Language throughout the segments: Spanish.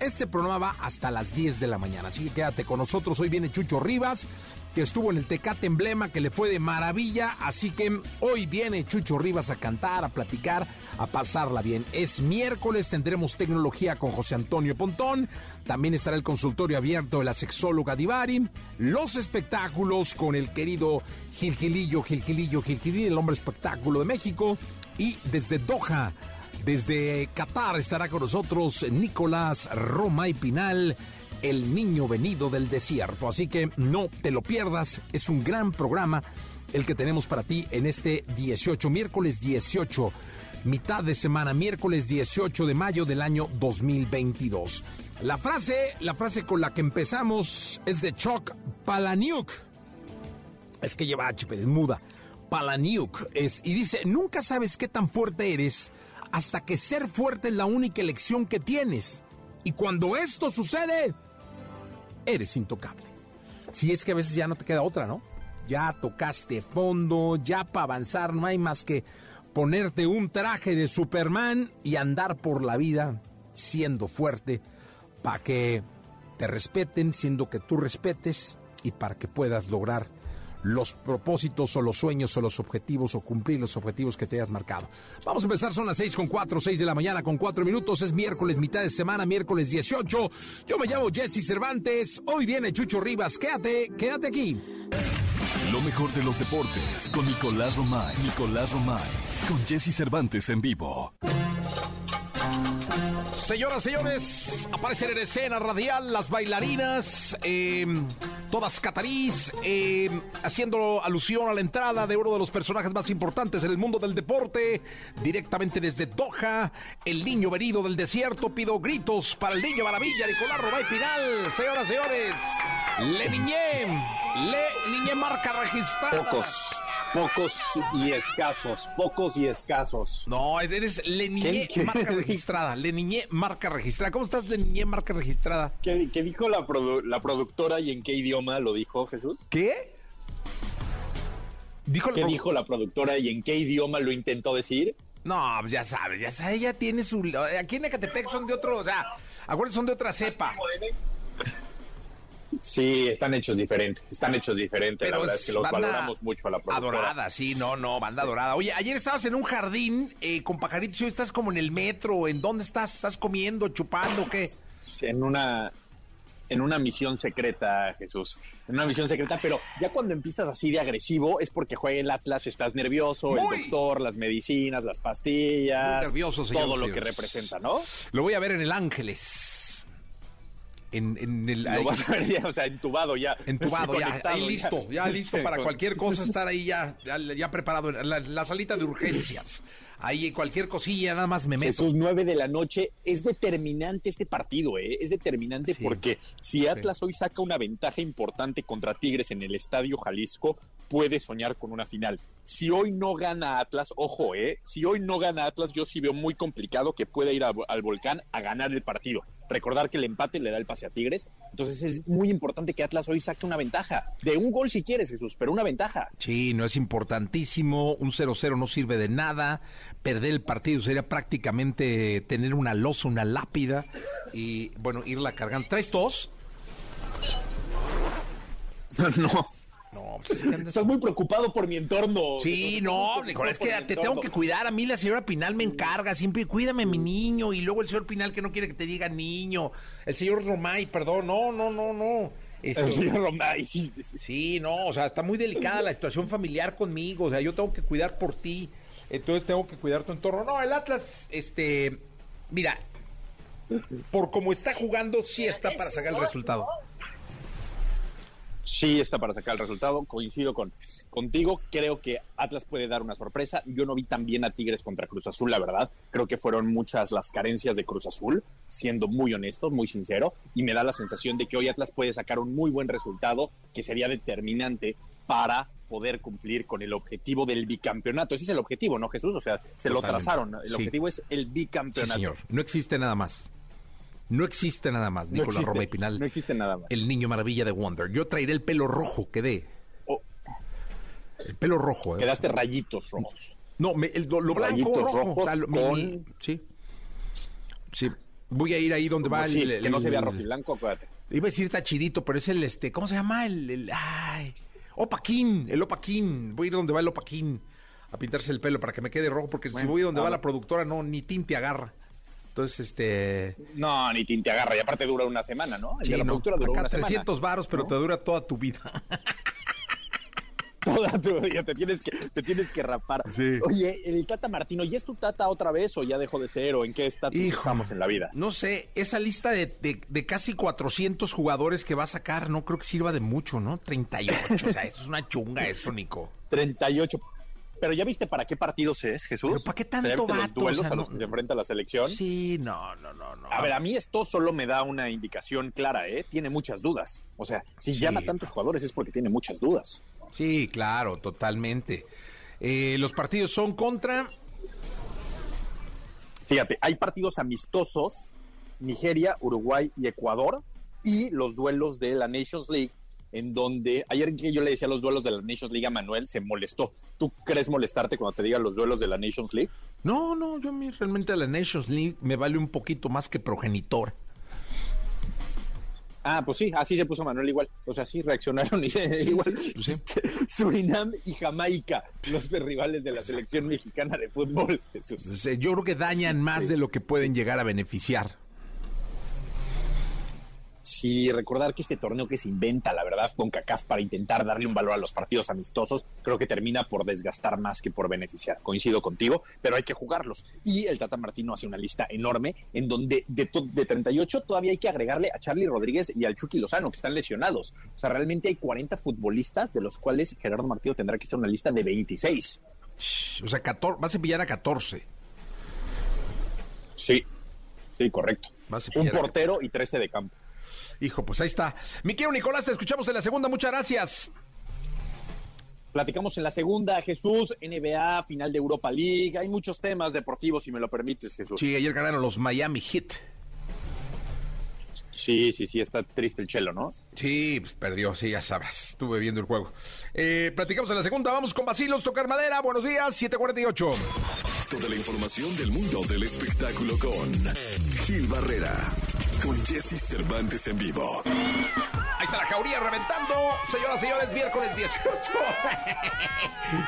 Este programa va hasta las 10 de la mañana, así que quédate con nosotros. Hoy viene Chucho Rivas, que estuvo en el Tecate Emblema, que le fue de maravilla. Así que hoy viene Chucho Rivas a cantar, a platicar, a pasarla bien. Es miércoles, tendremos tecnología con José Antonio Pontón. También estará el consultorio abierto de la sexóloga Divari. Los espectáculos con el querido Gilgilillo, Gilgilillo, Gilgilillo, el hombre espectáculo de México. Y desde Doha desde Qatar estará con nosotros Nicolás Roma y Pinal, el niño venido del desierto. Así que no te lo pierdas, es un gran programa el que tenemos para ti en este 18, miércoles 18, mitad de semana, miércoles 18 de mayo del año 2022. La frase, la frase con la que empezamos es de Chuck Palaniuk. Es que lleva H, es muda. Palaniuk y dice, "Nunca sabes qué tan fuerte eres." Hasta que ser fuerte es la única elección que tienes. Y cuando esto sucede, eres intocable. Si es que a veces ya no te queda otra, ¿no? Ya tocaste fondo, ya para avanzar no hay más que ponerte un traje de Superman y andar por la vida siendo fuerte para que te respeten, siendo que tú respetes y para que puedas lograr los propósitos o los sueños o los objetivos o cumplir los objetivos que te hayas marcado. Vamos a empezar, son las 6 con 4, 6 de la mañana con 4 minutos, es miércoles, mitad de semana, miércoles 18. Yo me llamo Jesse Cervantes, hoy viene Chucho Rivas, quédate, quédate aquí. Lo mejor de los deportes con Nicolás Romay. Nicolás Romay, con Jesse Cervantes en vivo. Señoras, señores, aparecen en escena radial las bailarinas, eh, todas catarís, eh, haciendo alusión a la entrada de uno de los personajes más importantes en el mundo del deporte, directamente desde Doha, el niño venido del desierto, pido gritos para el niño maravilla, Nicolás Robay Final, señoras, señores, Le Niñé, Le Niñé marca registrada. Pocos pocos y escasos, pocos y escasos. No, eres Leniñé marca registrada. Leniñé marca registrada. ¿Cómo estás, Leniñé marca registrada? ¿Qué, qué dijo la, la, productora y en qué idioma lo dijo Jesús? ¿Qué? ¿Dijo ¿Qué dijo la productora y en qué idioma lo intentó decir? No, pues ya sabes, ya sabes, ella tiene su... Aquí en Ecatepec son de otro, o sea, acuérdense, son de otra cepa. Sí, están hechos diferentes, están hechos diferentes. Pero la verdad es que los valoramos mucho a la productora. Adorada, sí, no, no, banda dorada. Oye, ayer estabas en un jardín eh, con pajaritos y hoy estás como en el metro. ¿En dónde estás? ¿Estás comiendo, chupando, qué? En una, en una misión secreta, Jesús. En una misión secreta, pero ya cuando empiezas así de agresivo es porque juega el Atlas, estás nervioso, el doctor, las medicinas, las pastillas. nervioso, Todo lo que representa, ¿no? Lo voy a ver en el Ángeles en, el... Lo vas a ver ya, o sea, entubado ya. Entubado ya, ahí listo, ya, listo para cualquier cosa estar ahí ya, ya, preparado, la, la, salita de urgencias. Ahí cualquier cosilla, nada más me meto. Jesús, nueve de la noche, es determinante este partido, ¿eh? Es determinante porque si Atlas hoy saca una ventaja importante contra Tigres en el Estadio Jalisco, puede soñar con una final. Si hoy no gana Atlas, ojo, ¿eh? Si hoy no gana Atlas, yo sí veo muy complicado que pueda ir al volcán a ganar el partido. Recordar que el empate le da el pase a Tigres. Entonces es muy importante que Atlas hoy saque una ventaja. De un gol si quieres, Jesús, pero una ventaja. Sí, no es importantísimo. Un 0-0 no sirve de nada. Perder el partido sería prácticamente tener una losa, una lápida y, bueno, irla cargando. ¿Traes tos? no. No, pues es que Estás muy preocupado por mi entorno. Sí, no, Nicolás, es que te tengo que cuidar. A mí la señora Pinal me encarga siempre, cuídame mi niño. Y luego el señor Pinal que no quiere que te diga niño. El señor Romay, perdón, no, no, no, no. el señor Romay, sí, sí. no, o sea, está muy delicada la situación familiar conmigo. O sea, yo tengo que cuidar por ti. Entonces tengo que cuidar tu entorno. No, el Atlas, este, mira, por cómo está jugando, sí está para sacar el resultado sí está para sacar el resultado. Coincido con contigo. Creo que Atlas puede dar una sorpresa. Yo no vi tan bien a Tigres contra Cruz Azul, la verdad. Creo que fueron muchas las carencias de Cruz Azul, siendo muy honesto, muy sincero. Y me da la sensación de que hoy Atlas puede sacar un muy buen resultado que sería determinante para poder cumplir con el objetivo del bicampeonato. Ese es el objetivo, ¿no, Jesús? O sea, se lo trazaron. El objetivo es el bicampeonato. señor. No existe nada más. No existe nada más, Nicolás Roma y Pinal. No existe nada más. El niño maravilla de Wonder. Yo traeré el pelo rojo, quedé. Oh. El pelo rojo. ¿eh? Quedaste rayitos rojos. No, lo, blanco, rojo. sí. Sí. Voy a ir ahí donde va el, Que no se vea rojo y blanco, acuérdate. Iba a decir tachidito, pero es el, este, ¿cómo se llama? El, el ay, Opaquín, el Opaquín. Voy a ir donde va el Opaquín a pintarse el pelo para que me quede rojo, porque si voy donde va la productora, no, ni tinte agarra. Entonces, este... No, ni te agarra. Y aparte dura una semana, ¿no? sí, no. Acá 300 varos, pero te dura toda tu vida. toda tu vida. Te tienes que, te tienes que rapar. Sí. Oye, el Tata Martino, ¿ya es tu Tata otra vez o ya dejó de ser? ¿O en qué estatus estamos en la vida? No sé. Esa lista de, de, casi 400 jugadores que va a sacar no creo que sirva de mucho, ¿no? 38. o sea, eso es una chunga eso, Nico. 38. Pero ya viste para qué partidos es, Jesús. ¿Pero para qué tanto vato? Los duelos a los que se enfrenta la selección. Sí, no, no, no, no. A ver, a mí esto solo me da una indicación clara, ¿eh? Tiene muchas dudas. O sea, si llama tantos jugadores es porque tiene muchas dudas. Sí, claro, totalmente. Eh, los partidos son contra. Fíjate, hay partidos amistosos: Nigeria, Uruguay y Ecuador. Y los duelos de la Nations League en donde ayer que yo le decía los duelos de la Nations League a Manuel, se molestó. ¿Tú crees molestarte cuando te digan los duelos de la Nations League? No, no, yo a mí realmente la Nations League me vale un poquito más que progenitor. Ah, pues sí, así se puso Manuel igual. O sea, sí reaccionaron y se igual. Surinam y Jamaica, los rivales de la selección mexicana de fútbol. Yo creo que dañan más de lo que pueden llegar a beneficiar sí, recordar que este torneo que se inventa, la verdad, con CACAF para intentar darle un valor a los partidos amistosos, creo que termina por desgastar más que por beneficiar. Coincido contigo, pero hay que jugarlos. Y el Tata Martino hace una lista enorme en donde de, de 38 todavía hay que agregarle a Charlie Rodríguez y al Chucky Lozano, que están lesionados. O sea, realmente hay 40 futbolistas, de los cuales Gerardo Martino tendrá que hacer una lista de 26. O sea, 14, vas a pillar a 14. Sí, sí, correcto. un portero y 13 de campo. Hijo, pues ahí está. Mi querido Nicolás, te escuchamos en la segunda. Muchas gracias. Platicamos en la segunda, Jesús, NBA, final de Europa League. Hay muchos temas deportivos, si me lo permites, Jesús. Sí, ayer ganaron los Miami Heat. Sí, sí, sí, está triste el chelo, ¿no? Sí, pues perdió, sí, ya sabrás. Estuve viendo el juego. Eh, platicamos en la segunda, vamos con Basilos, tocar madera. Buenos días, 748. Toda la información del mundo del espectáculo con Gil Barrera con Jesse Cervantes en vivo. Ahí está la jauría reventando. Señoras y señores, miércoles 18.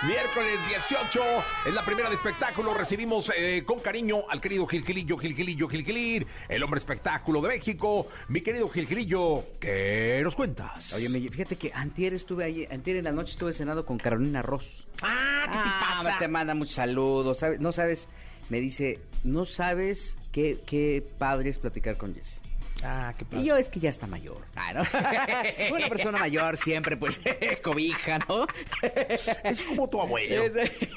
miércoles 18. Es la primera de espectáculo. Recibimos eh, con cariño al querido Gilgilillo, Gilgilillo, Gilgilir, el hombre espectáculo de México. Mi querido Gilgilillo, ¿qué nos cuentas? Oye, fíjate que antier estuve ahí, antier en la noche estuve cenado con Carolina Ross. Ah, ¿qué te ah, pasa? Te manda muchos saludos. No sabes, me dice, no sabes qué, qué padre es platicar con Jesse. Ah, qué Y yo es que ya está mayor. Ah, ¿no? Una persona mayor siempre, pues, cobija, ¿no? es como tu abuelo.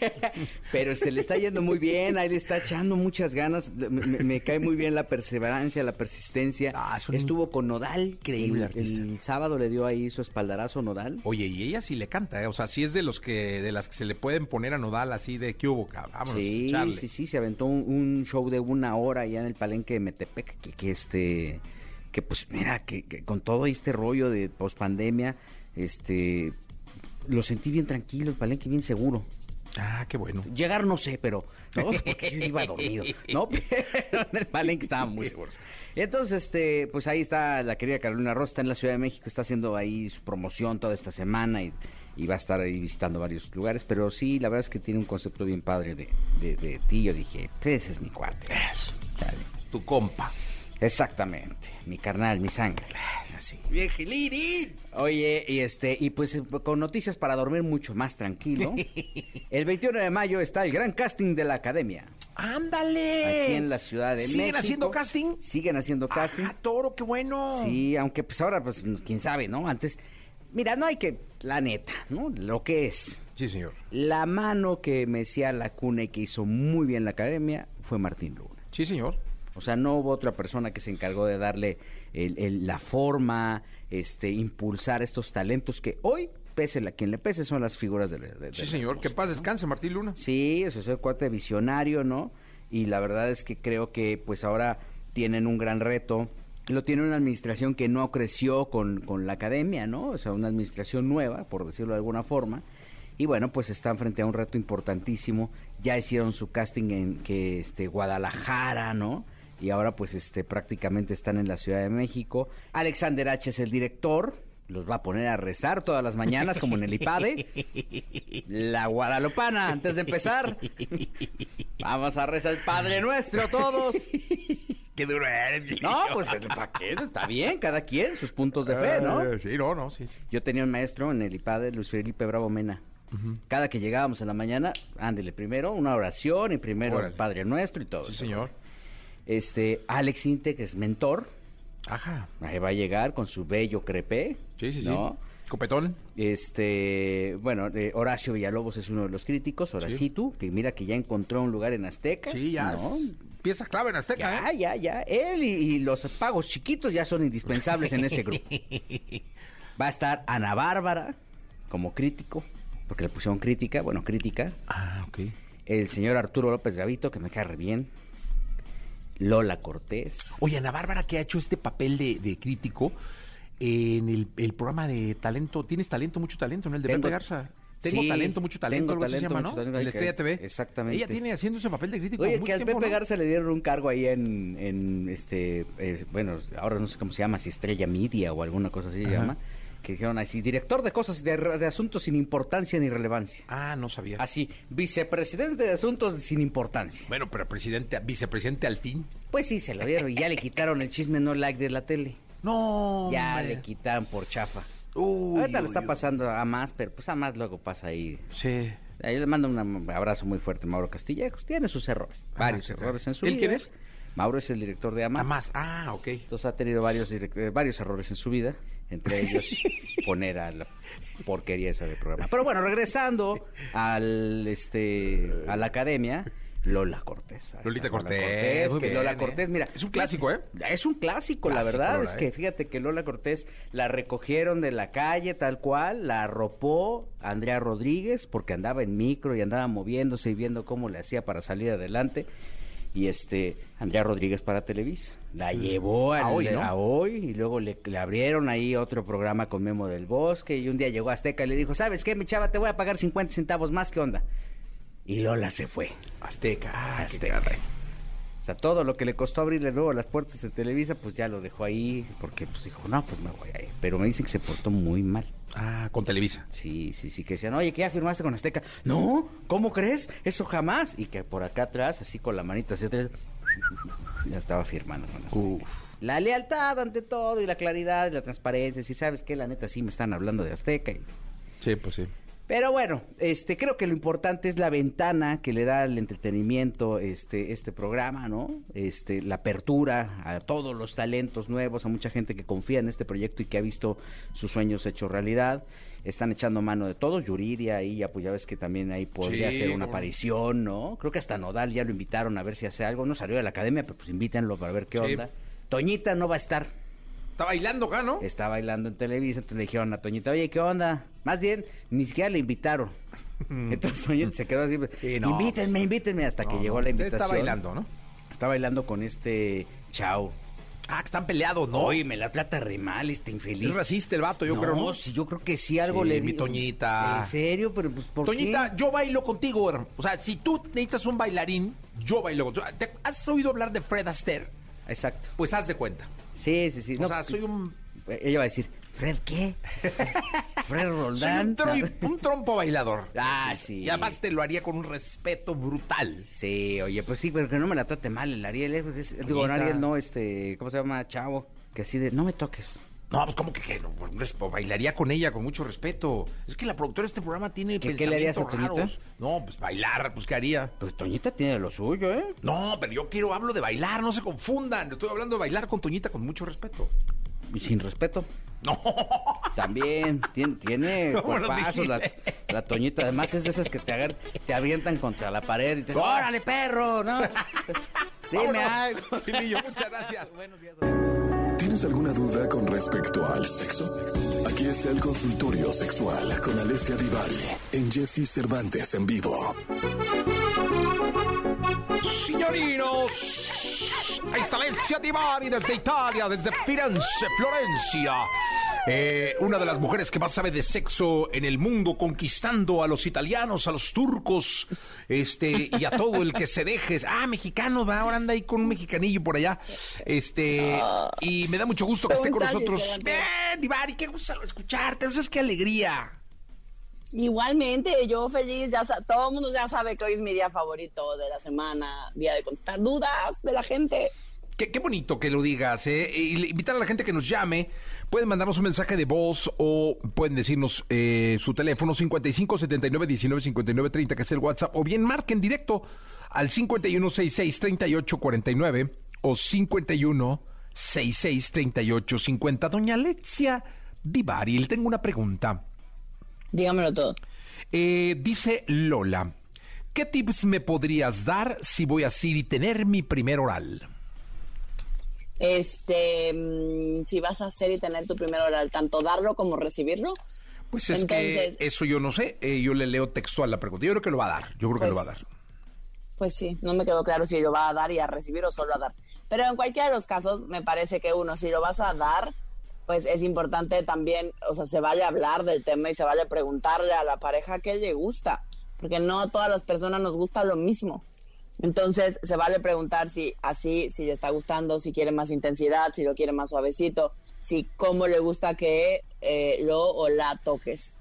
Pero se le está yendo muy bien, ahí le está echando muchas ganas. Me, cae muy bien la perseverancia, la persistencia. Ah, Estuvo con Nodal. Increíble el, sábado le dio ahí su espaldarazo Nodal. Oye, y ella sí le canta, ¿eh? O sea, sí es de los que, de las que se le pueden poner a Nodal así de que hubo, Vámonos, sí, sí, sí, se aventó un, show de una hora allá en el palenque de Metepec, que, que este que pues mira, que, con todo este rollo de pospandemia, este, lo sentí bien tranquilo, el palenque bien seguro. Ah, qué bueno. Llegar no sé, pero no, porque yo iba dormido, ¿no? Pero en el palenque estaban muy seguros. Entonces, este, pues ahí está la querida Carolina Rosa, está en la Ciudad de México, está haciendo ahí su promoción toda esta semana y, y va a estar ahí visitando varios lugares, pero sí, la verdad es que tiene un concepto bien padre de, de, de ti. Yo dije, pues, ese es mi cuate. Eso. Chale. Tu compa. Exactamente, mi carnal, mi sangre. Así. Oye, y este, y pues eh, con noticias para dormir mucho más tranquilo. El 21 de mayo está el gran casting de la academia. Ándale. Aquí en la Ciudad de ¿Siguen México. haciendo casting? Siguen haciendo casting. Ah, toro, qué bueno. Sí, aunque pues ahora, pues quién sabe, ¿no? Antes, mira, no hay que, la neta, ¿no? Lo que es. Sí, señor. La mano que mecía la cuna y que hizo muy bien la academia fue Martín Luna. Sí, señor. O sea, no hubo otra persona que se encargó de darle el- el- la forma, este, impulsar estos talentos que hoy, pese a quien le pese, son las figuras de, de- de Sí, señor. Que paz descanse, Martín Luna. Sí, eso es el cuate visionario, ¿no? Y la verdad es que creo que pues ahora tienen un gran reto. Lo tiene una administración que no creció con, con la academia, ¿no? O sea, una administración nueva, por decirlo de alguna forma. Y bueno, pues están frente a un reto importantísimo. Ya hicieron su casting en que este Guadalajara, ¿no? Y ahora pues este prácticamente están en la Ciudad de México. Alexander H es el director. Los va a poner a rezar todas las mañanas como en el IPADE. La Guadalupana, antes de empezar. Vamos a rezar el Padre Nuestro todos. Qué duro eres, No, pues ¿para qué? Está bien, cada quien, sus puntos de fe, ¿no? Eh, Sí, no, no, sí, sí. Yo tenía un maestro en el IPADE, Luis Felipe Bravo Mena. Cada que llegábamos en la mañana, ándele primero una oración y primero Órale. el Padre Nuestro y todo. Sí, eso. señor. Este, Alex Inte, que es mentor, Ajá. ahí va a llegar con su bello crepé. Sí, sí, sí. Copetón. Este, bueno, eh, Horacio Villalobos es uno de los críticos, Horacitu, que mira que ya encontró un lugar en Azteca. Sí, ya. ¿no? es Pieza clave en Azteca, Ya, ¿eh? ya, ya. Él y, y los pagos chiquitos ya son indispensables en ese grupo. Va a estar Ana Bárbara como crítico, porque le pusieron crítica, bueno, crítica. Ah, ok. El señor Arturo López Gavito, que me cae re bien. Lola Cortés. Oye, Ana Bárbara, que ha hecho este papel de, de crítico en el, el programa de talento. Tienes talento, mucho talento, ¿no? El de Pepe Garza. Tengo Sí, talento, mucho talento, algo así se talento, llama, ¿no? talento, En la Estrella TV. exactamente. Ella tiene haciendo ese papel de crítico Oye, mucho que al tiempo, Pepe ¿no? Garza le dieron un cargo ahí en, en este, eh, bueno, ahora no sé cómo se llama, si Estrella Media o alguna cosa así se llama, que dijeron así, director de cosas, de, de asuntos sin importancia ni relevancia. Ah, no sabía. Así, vicepresidente de asuntos sin importancia. Bueno, pero presidente, vicepresidente al fin. Pues sí, se lo dieron y ya le quitaron el chisme no like de la tele. No, Ya le quitaron por chafa. Uy, Ahorita uy, está uy. pasando a más, pero pues a más luego pasa ahí. Sí. Ahí le mando un abrazo muy fuerte a Mauro Castillejos. Tiene sus errores, Ah, varios errores en su ¿Él vida. quién es? Mauro es el director de Amas. A más. Ah, ok. Entonces ha tenido varios, eh, varios errores en su vida, entre ellos poner a la porquería esa del programa. Pero bueno, regresando al este a la academia, Lola Cortés. Lolita Cortés, muy que bien, Lola ¿eh? Cortés, mira. Es un clásico, ¿eh? Es un clásico, la verdad. Lola, es que ¿eh? fíjate que Lola Cortés la recogieron de la calle tal cual, la arropó Andrea Rodríguez porque andaba en micro y andaba moviéndose y viendo cómo le hacía para salir adelante. Y este, Andrea Rodríguez para Televisa. La llevó A hoy, ¿no? a hoy y luego le, le abrieron ahí otro programa con Memo del Bosque y un día llegó Azteca y le dijo, ¿sabes qué, mi chava? Te voy a pagar 50 centavos más, ¿qué onda? Y Lola se fue. Azteca. Ah, Azteca. O sea, todo lo que le costó abrirle luego las puertas de Televisa, pues ya lo dejó ahí, porque pues dijo, no, pues me voy a ir. Pero me dicen que se portó muy mal. Ah, con Televisa. Sí, sí, sí, que decían, oye, que ya firmaste con Azteca. No, ¿cómo crees? Eso jamás. Y que por acá atrás, así con la manita hacia atrás, ya estaba firmando con Azteca. Uf. La lealtad ante todo y la claridad y la transparencia. Si sabes que la neta sí me están hablando de Azteca. y- Sí, pues sí. pero bueno, este, creo que lo importante es la ventana que le da el entretenimiento, este, este programa, ¿no? Este, la apertura a todos los talentos nuevos, a mucha gente que confía en este proyecto y que ha visto sus sueños hechos realidad. Están echando mano de todos, Yuridia ahí ya, pues ya ves que también ahí podría Sí, hacer una aparición, ¿no? Creo que hasta Nodal ya lo invitaron a ver si hace algo. No salió de la academia, pero pues invítenlo para ver qué Sí. onda. Toñita no va a estar. Está bailando acá, ¿no? Está bailando en Televisa, entonces le dijeron a Toñita, oye, ¿qué onda? Más bien, ni siquiera le invitaron. Entonces Toñita se quedó así, Sí, no. invítenme, invítenme, hasta que llegó no, la invitación. Está bailando, ¿no? Está bailando con este Chao. Ah, que están peleados, ¿no? Oye, me la trata re mal este infeliz. Es racista el vato, yo creo, ¿no? Sí, yo creo que sí algo Sí, le mi. Toñita. ¿En serio? Pero pues ¿por Toñita, qué? yo bailo contigo. hermano. O sea, si tú necesitas un bailarín, yo bailo contigo. ¿Te- ¿Has oído hablar de Fred Astaire? Exacto. Pues haz de cuenta. Sí, sí, sí. O sea, soy un, Ella va a decir, ¿Fred qué? ¿Fred soy Roldán? un, tro- un trompo bailador. Ah, sí. Y además te lo haría con un respeto brutal. Sí, oye, pues sí, pero que no me la trate mal el Ariel, ¿eh? Porque es- digo, Toñita. Ariel no, este, ¿cómo se llama? Chavo, que así de, no me toques. No, pues como que, que no, por un resp- bailaría con ella con mucho respeto. Es que la productora de este programa tiene ¿Qué- qué le harías a Toñita? raros. No, pues bailar, pues ¿qué haría? Pues Toñita tiene lo suyo, ¿eh? No, pero yo quiero, hablo de bailar, no se confundan. Estoy hablando de bailar con Toñita con mucho respeto. Y sin respeto. No, También tiene, tiene ¿Cómo lo cuerpazos la, la Toñita. Además es de esas que te, agar- te avientan contra la pared y te No. ¡Órale, perro! ¿No? Dime algo. Filillo, muchas gracias. ¿Tienes alguna duda con respecto al sexo? Aquí está el consultorio sexual con Alessia Divari en Jesse Cervantes en vivo. Signorines, está Alessia Divari desde Italia, desde Firenze, Florencia. Eh, una de las mujeres que más sabe de sexo en el mundo, conquistando a los italianos, a los turcos, este, y a todo el que se deje. Ah, mexicano, va, ahora anda ahí con un mexicanillo por allá. Este, y me da mucho gusto que esté con nosotros. Bien, Divari, qué gusto escucharte, no sabes qué alegría. Igualmente, yo feliz, ya todo el mundo ya sabe que hoy es mi día favorito de la semana, día de contestar dudas de la gente. Qué, qué bonito que lo digas, ¿eh? Invitar a la gente que nos llame. Pueden mandarnos un mensaje de voz o pueden decirnos eh, su teléfono 55 79 19 59 30, que es el WhatsApp, o bien marquen directo al 51 66 38 49 o 51 66 38 50. Doña Alexia Divari, tengo una pregunta. Dígamelo todo. Eh, dice Lola, ¿qué tips me podrías dar si voy a ir y tener mi primer oral? Este, mm, si vas a hacer y tener tu primer oral, tanto darlo como recibirlo, Pues es Entonces- que eso yo no sé, eh, yo le leo textual la pregunta. Yo creo que lo va a dar, yo creo que Pues- lo va a dar. pues sí, no me quedó claro si lo va a dar y a recibir o solo a dar. Pero en cualquiera de los casos, me parece que uno, si lo vas a dar, pues es importante también, o sea, se vale hablar del tema y se vale preguntarle a la pareja qué le gusta, porque no a todas las personas nos gusta lo mismo. Entonces, se vale preguntar si así, si le está gustando, si quiere más intensidad, si lo quiere más suavecito, si cómo le gusta que eh, lo o la toques,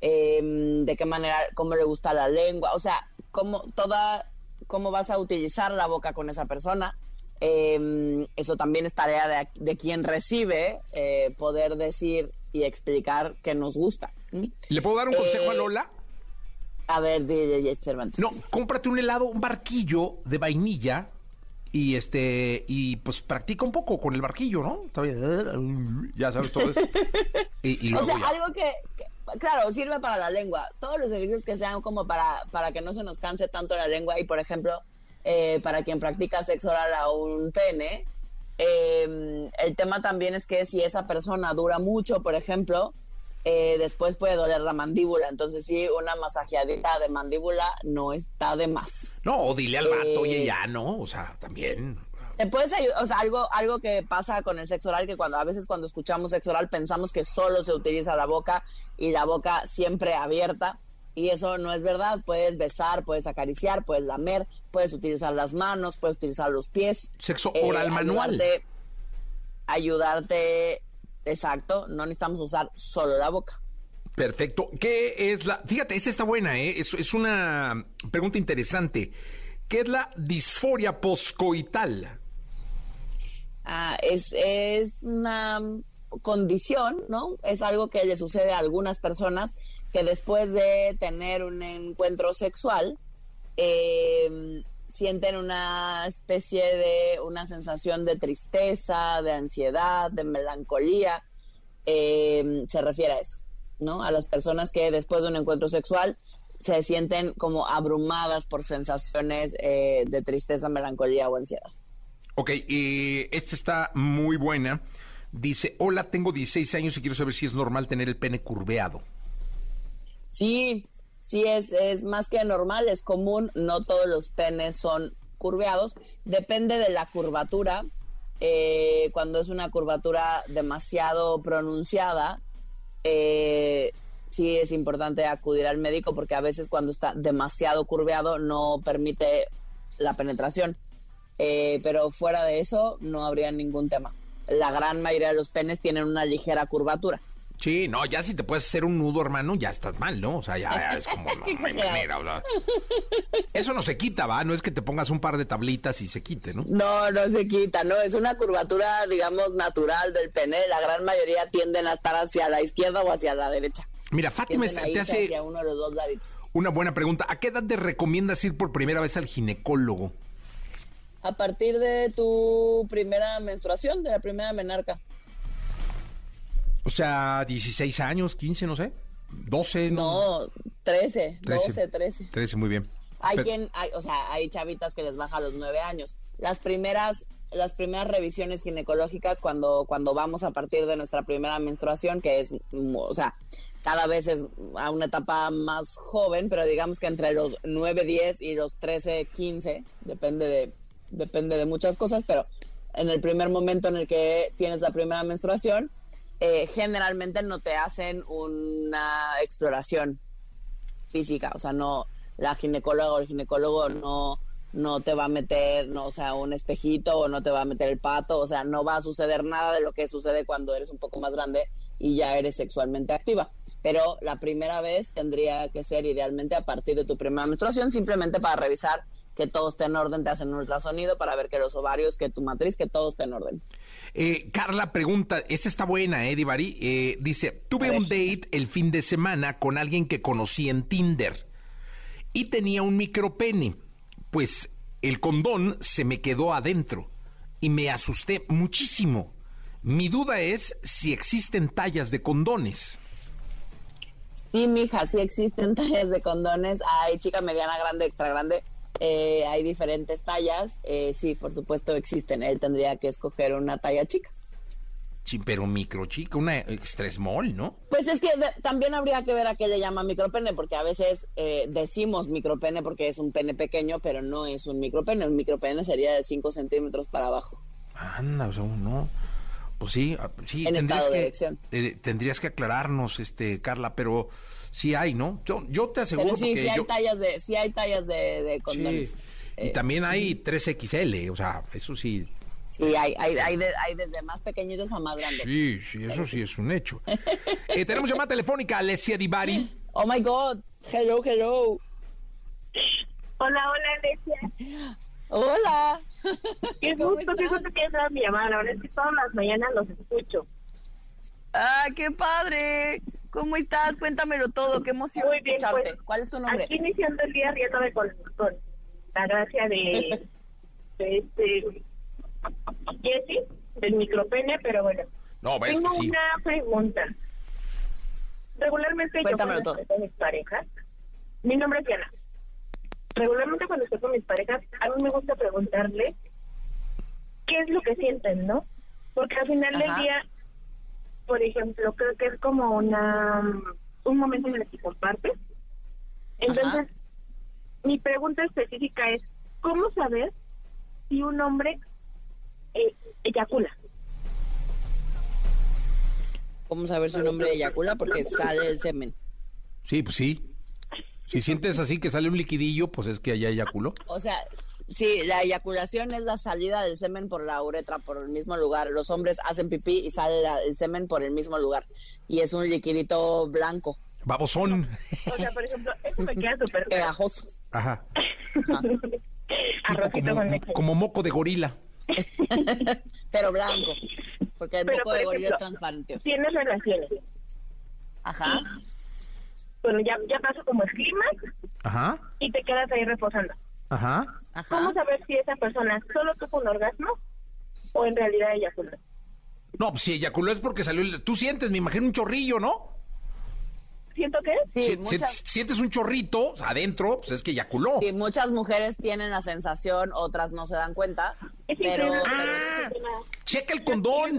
eh, de qué manera, cómo le gusta la lengua, o sea, cómo toda, cómo vas a utilizar la boca con esa persona. Eh, eso también es tarea de, de quien recibe eh, poder decir y explicar que nos gusta. ¿Mm? ¿Le puedo dar un consejo a Eh, Lola? A ver, DJ Cervantes. No, cómprate un helado, un barquillo de vainilla y este y pues practica un poco con el barquillo, ¿no? Ya sabes todo eso. Y, y O sea, ya. algo que, que- claro, sirve para la lengua. Todos los ejercicios que sean como para, para que no se nos canse tanto la lengua y, por ejemplo, eh, para quien practica sexo oral a un pene, eh, el tema también es que si esa persona dura mucho, por ejemplo, eh, después puede doler la mandíbula. Entonces, sí, una masajeadita de mandíbula no está de más. No, o dile al vato, Eh, oye, ya, ¿no? O sea, también. Te puedes ayudar, o sea, algo, algo que pasa con el sexo oral, que cuando a veces cuando escuchamos sexo oral pensamos que solo se utiliza la boca y la boca siempre abierta. Y eso no es verdad. Puedes besar, puedes acariciar, puedes lamer, puedes utilizar las manos, puedes utilizar los pies. Sexo Eh, oral manual. Ayudarte, ayudarte, exacto. No necesitamos usar solo la boca. Perfecto. ¿Qué es la...? Fíjate, esa está buena, ¿eh? Es, es una pregunta interesante. ¿Qué es la disforia poscoital? Ah, es, es una condición, ¿no? Es algo que le sucede a algunas personas que después de tener un encuentro sexual eh, sienten una especie de, una sensación de tristeza, de ansiedad, de melancolía. Eh, se refiere a eso, ¿no? A las personas que después de un encuentro sexual se sienten como abrumadas por sensaciones eh, de tristeza, melancolía o ansiedad. Ok, y esta está muy buena. Dice, hola, tengo 16 años y quiero saber si es normal tener el pene curveado. Sí, sí es, es más que normal, es común, no todos los penes son curveados, depende de la curvatura eh, cuando es una curvatura demasiado pronunciada, eh, sí es importante acudir al médico porque a veces cuando está demasiado curveado no permite la penetración. Eh, pero fuera de eso no habría ningún tema. La gran mayoría de los penes tienen una ligera curvatura. Sí, no, ya si te puedes hacer un nudo, hermano, ya estás mal, ¿no? O sea, ya, ya es como, no, no hay manera, o sea. Eso no se quita, ¿va? No es que te pongas un par de tablitas y se quite, ¿no? No, no se quita, no, es una curvatura, digamos, natural del pene. La gran mayoría tienden a estar hacia la izquierda o hacia la derecha. Mira, Fátima a te hace hacia uno de los dos laditos. una buena pregunta. ¿A qué edad te recomiendas ir por primera vez al ginecólogo? A partir de tu primera menstruación, de la primera menarca. O sea, 16 años, 15, no sé. 12, no. No, 13, 12, 13. 13, muy bien. Hay Pero- quien, hay, o sea, hay chavitas que les baja a los nueve años. Las primeras, las primeras revisiones ginecológicas cuando, cuando vamos a partir de nuestra primera menstruación, que es, o sea, cada vez es a una etapa más joven, pero digamos que entre los 9, 10 y los 13, 15, depende de, depende de muchas cosas, pero en el primer momento en el que tienes la primera menstruación, eh, generalmente no te hacen una exploración física, o sea, no, la ginecóloga o el ginecólogo no, no te va a meter, no, o sea, un espejito o no te va a meter el pato, o sea, no va a suceder nada de lo que sucede cuando eres un poco más grande y ya eres sexualmente activa. Pero la primera vez tendría que ser idealmente a partir de tu primera menstruación, simplemente para revisar que todo esté en orden, te hacen un ultrasonido para ver que los ovarios, que tu matriz, que todo esté en orden. Eh, Carla pregunta, esta está buena, ¿eh, Divari? Eh, dice, tuve un date el fin de semana con alguien que conocí en Tinder y tenía un micropene. Pues el condón se me quedó adentro y me asusté muchísimo. Mi duda es si existen tallas de condones. Sí, mija, sí existen tallas de condones. Hay chica mediana, grande, extra grande. Eh, hay diferentes tallas. Eh, sí, por supuesto existen. Él tendría que escoger una talla chica. Sí, pero micro chica, una extra small, ¿no? Pues es que de- también habría que ver a qué le llama micropene, porque a veces eh, decimos micropene porque es un pene pequeño, pero no es un micropene. Un micropene sería de 5 centímetros para abajo. Anda, o sea, no. Pues sí, ah, sí, En tendrías estado de que, erección. eh, tendrías que aclararnos, este, Carla, pero sí hay, ¿no? Yo, yo te aseguro Pero sí, sí hay yo- tallas de, sí hay tallas de, de condones. Sí. Eh, Y también hay 3XL, o sea, eso sí. Sí, hay, hay, hay, de- hay desde más pequeñitos a más grandes. Sí, sí, eso sí es un hecho. Eh, tenemos llamada telefónica, Alessia Divari. Oh my God. Hello, hello. Hola, hola, Alesia. Hola. Qué ¿Cómo gusto, qué gusto que entra mi llamada. La verdad es que todas las mañanas los escucho. Ah, qué padre. ¿Cómo estás? Cuéntamelo todo. Qué emoción Muy bien, escucharte. pues, ¿Cuál es tu nombre? Aquí iniciando el día riéndome con, con la gracia de, de este Jessy, del micropene, pero bueno. No, ves Tengo que sí. una pregunta. Regularmente yo cuando todo. estoy con mis parejas, mi nombre es Diana. Regularmente cuando estoy con mis parejas, a mí me gusta preguntarles qué es lo que sienten, ¿no? Porque al final del Ajá. día, por ejemplo, creo que es como una un momento en el que compartes. Entonces, mi pregunta específica es, ¿cómo saber si un hombre eh, eyacula? ¿Cómo saber si un hombre eyacula? Porque sale el semen. Sí, pues sí. Si sientes así que sale un liquidillo, pues es que allá eyaculó. O sea, sí, la eyaculación es la salida del semen por la uretra, por el mismo lugar. Los hombres hacen pipí y sale la- el semen por el mismo lugar. Y es un liquidito blanco, Babosón. O sea, por ejemplo, eso me queda súper pegajoso. Ajá. Arrocito como, con leche. como moco de gorila. Pero blanco. Porque el Pero, moco por de gorila es transparente. Tienes relaciones. Ajá. Bueno, ya, ya pasó como el clima Ajá. y te quedas ahí reposando. Ajá. Ajá. ¿Cómo saber si esa persona solo tuvo un orgasmo o en realidad eyaculó? No, pues si eyaculó es porque salió el... Tú sientes, me imagino, un chorrillo, ¿no? ¿Siento que? Sí, Si- si- muchas, sientes un chorrito adentro, pues es que eyaculó. sí, muchas mujeres tienen la sensación, otras no se dan cuenta. Es Pero, Ah, pero- checa el condón.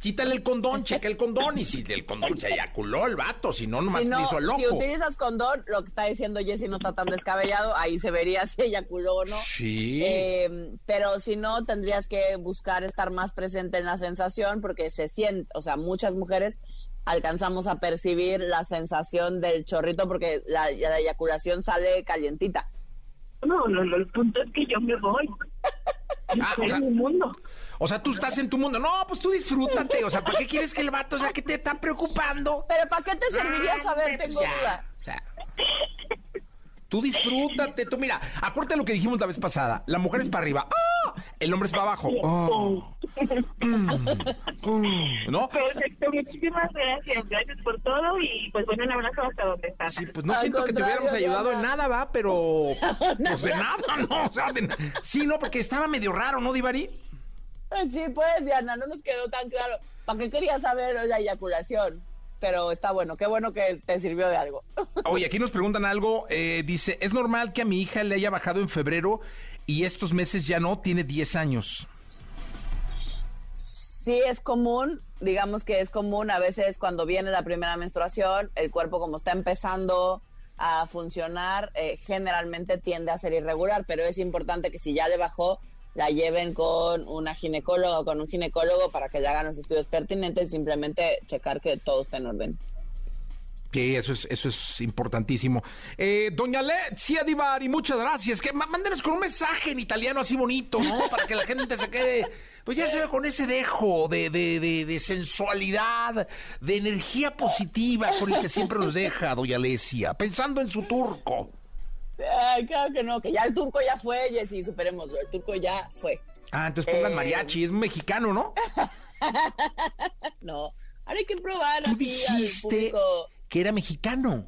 Quítale el condón, checa el condón. Y si el condón se eyaculó el vato, si no, nomás Si, no, te hizo el loco. si utilizas condón, lo que está diciendo Jessy no está tan descabellado, ahí se vería si eyaculó o no. Sí. Eh, pero si no, tendrías que buscar estar más presente en la sensación porque se siente, o sea, muchas mujeres alcanzamos a percibir la sensación del chorrito porque la, la eyaculación sale calientita. No, no, no, el punto es que yo me voy. Yo Ah, o sea- mundo. O sea, tú estás en tu mundo. No, pues tú disfrútate. O sea, ¿para qué quieres que el vato, o sea, que te está preocupando? Pero ¿para qué te serviría Ah, saber? hombre, Tengo pues ya, duda. o sea, tú disfrútate. Tú, mira, acuérdate lo que dijimos la vez pasada. La mujer es para arriba. ¡Ah! El hombre es para abajo. ¡Oh! Mm. Mm. ¿No? Perfecto, muchísimas gracias. Gracias por todo y pues bueno, un abrazo hasta donde estás. Sí, pues no Al siento que te hubiéramos ayudado en nada, va, pero. Pues de nada, ¿no? O sea, de Sí, no, porque estaba medio raro, ¿no, Divari? Sí, pues, Diana, no nos quedó tan claro. ¿Para qué querías saber la eyaculación? Pero está bueno, qué bueno que te sirvió de algo. Oye, aquí nos preguntan algo. eh, dice: ¿Es normal que a mi hija le haya bajado en febrero y estos meses ya no? Tiene 10 años. Sí, es común, digamos que es común a veces cuando viene la primera menstruación, el cuerpo como está empezando a funcionar, eh, generalmente tiende a ser irregular, pero es importante que si ya le bajó, la lleven con una ginecóloga o con un ginecólogo para que le hagan los estudios pertinentes y simplemente checar que todo esté en orden. Sí, eso es, eso es importantísimo. Eh, doña Lezia Divari, muchas gracias. Que má- mándenos con un mensaje en italiano así bonito, ¿no? Para que la gente se quede, pues ya se ve con ese dejo de, de, de, de sensualidad, de energía positiva con el que siempre nos deja, doña Lesia, pensando en su turco. Ay, claro que no, que ya el turco ya fue, Jessy, superémoslo, el turco ya fue. Ah, entonces pongan Eh, mariachi, es mexicano, ¿no? No, ahora hay que probar Tú aquí al dijiste público. que era mexicano.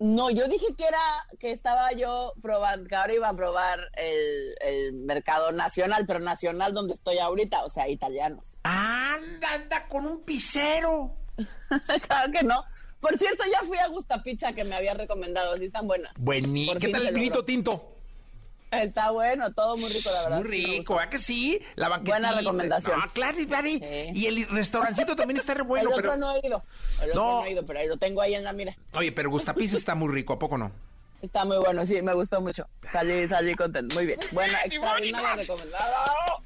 No, yo dije que era, que estaba yo probando, que ahora iba a probar el, el mercado nacional, pero nacional donde estoy ahorita, o sea, italianos. Anda, anda con un pisero. claro que no. Por cierto, ya fui a Gusta Pizza que me había recomendado, sí están buenas. Buenísimo. ¿Qué tal el vinito tinto? Está bueno, todo muy rico, la verdad. Muy rico. ¿a que sí? La banquetita. Buena recomendación. No, claro. Sí. Y el restaurancito también está re bueno, el otro pero... no he ido, el otro No. no he ido, pero ahí lo tengo ahí en la mira. Oye, pero Gustapiz está muy rico, ¿a poco no? Está muy bueno, sí, me gustó mucho. Salí, salí contento, muy bien. Extraordinaria Iván. recomendada.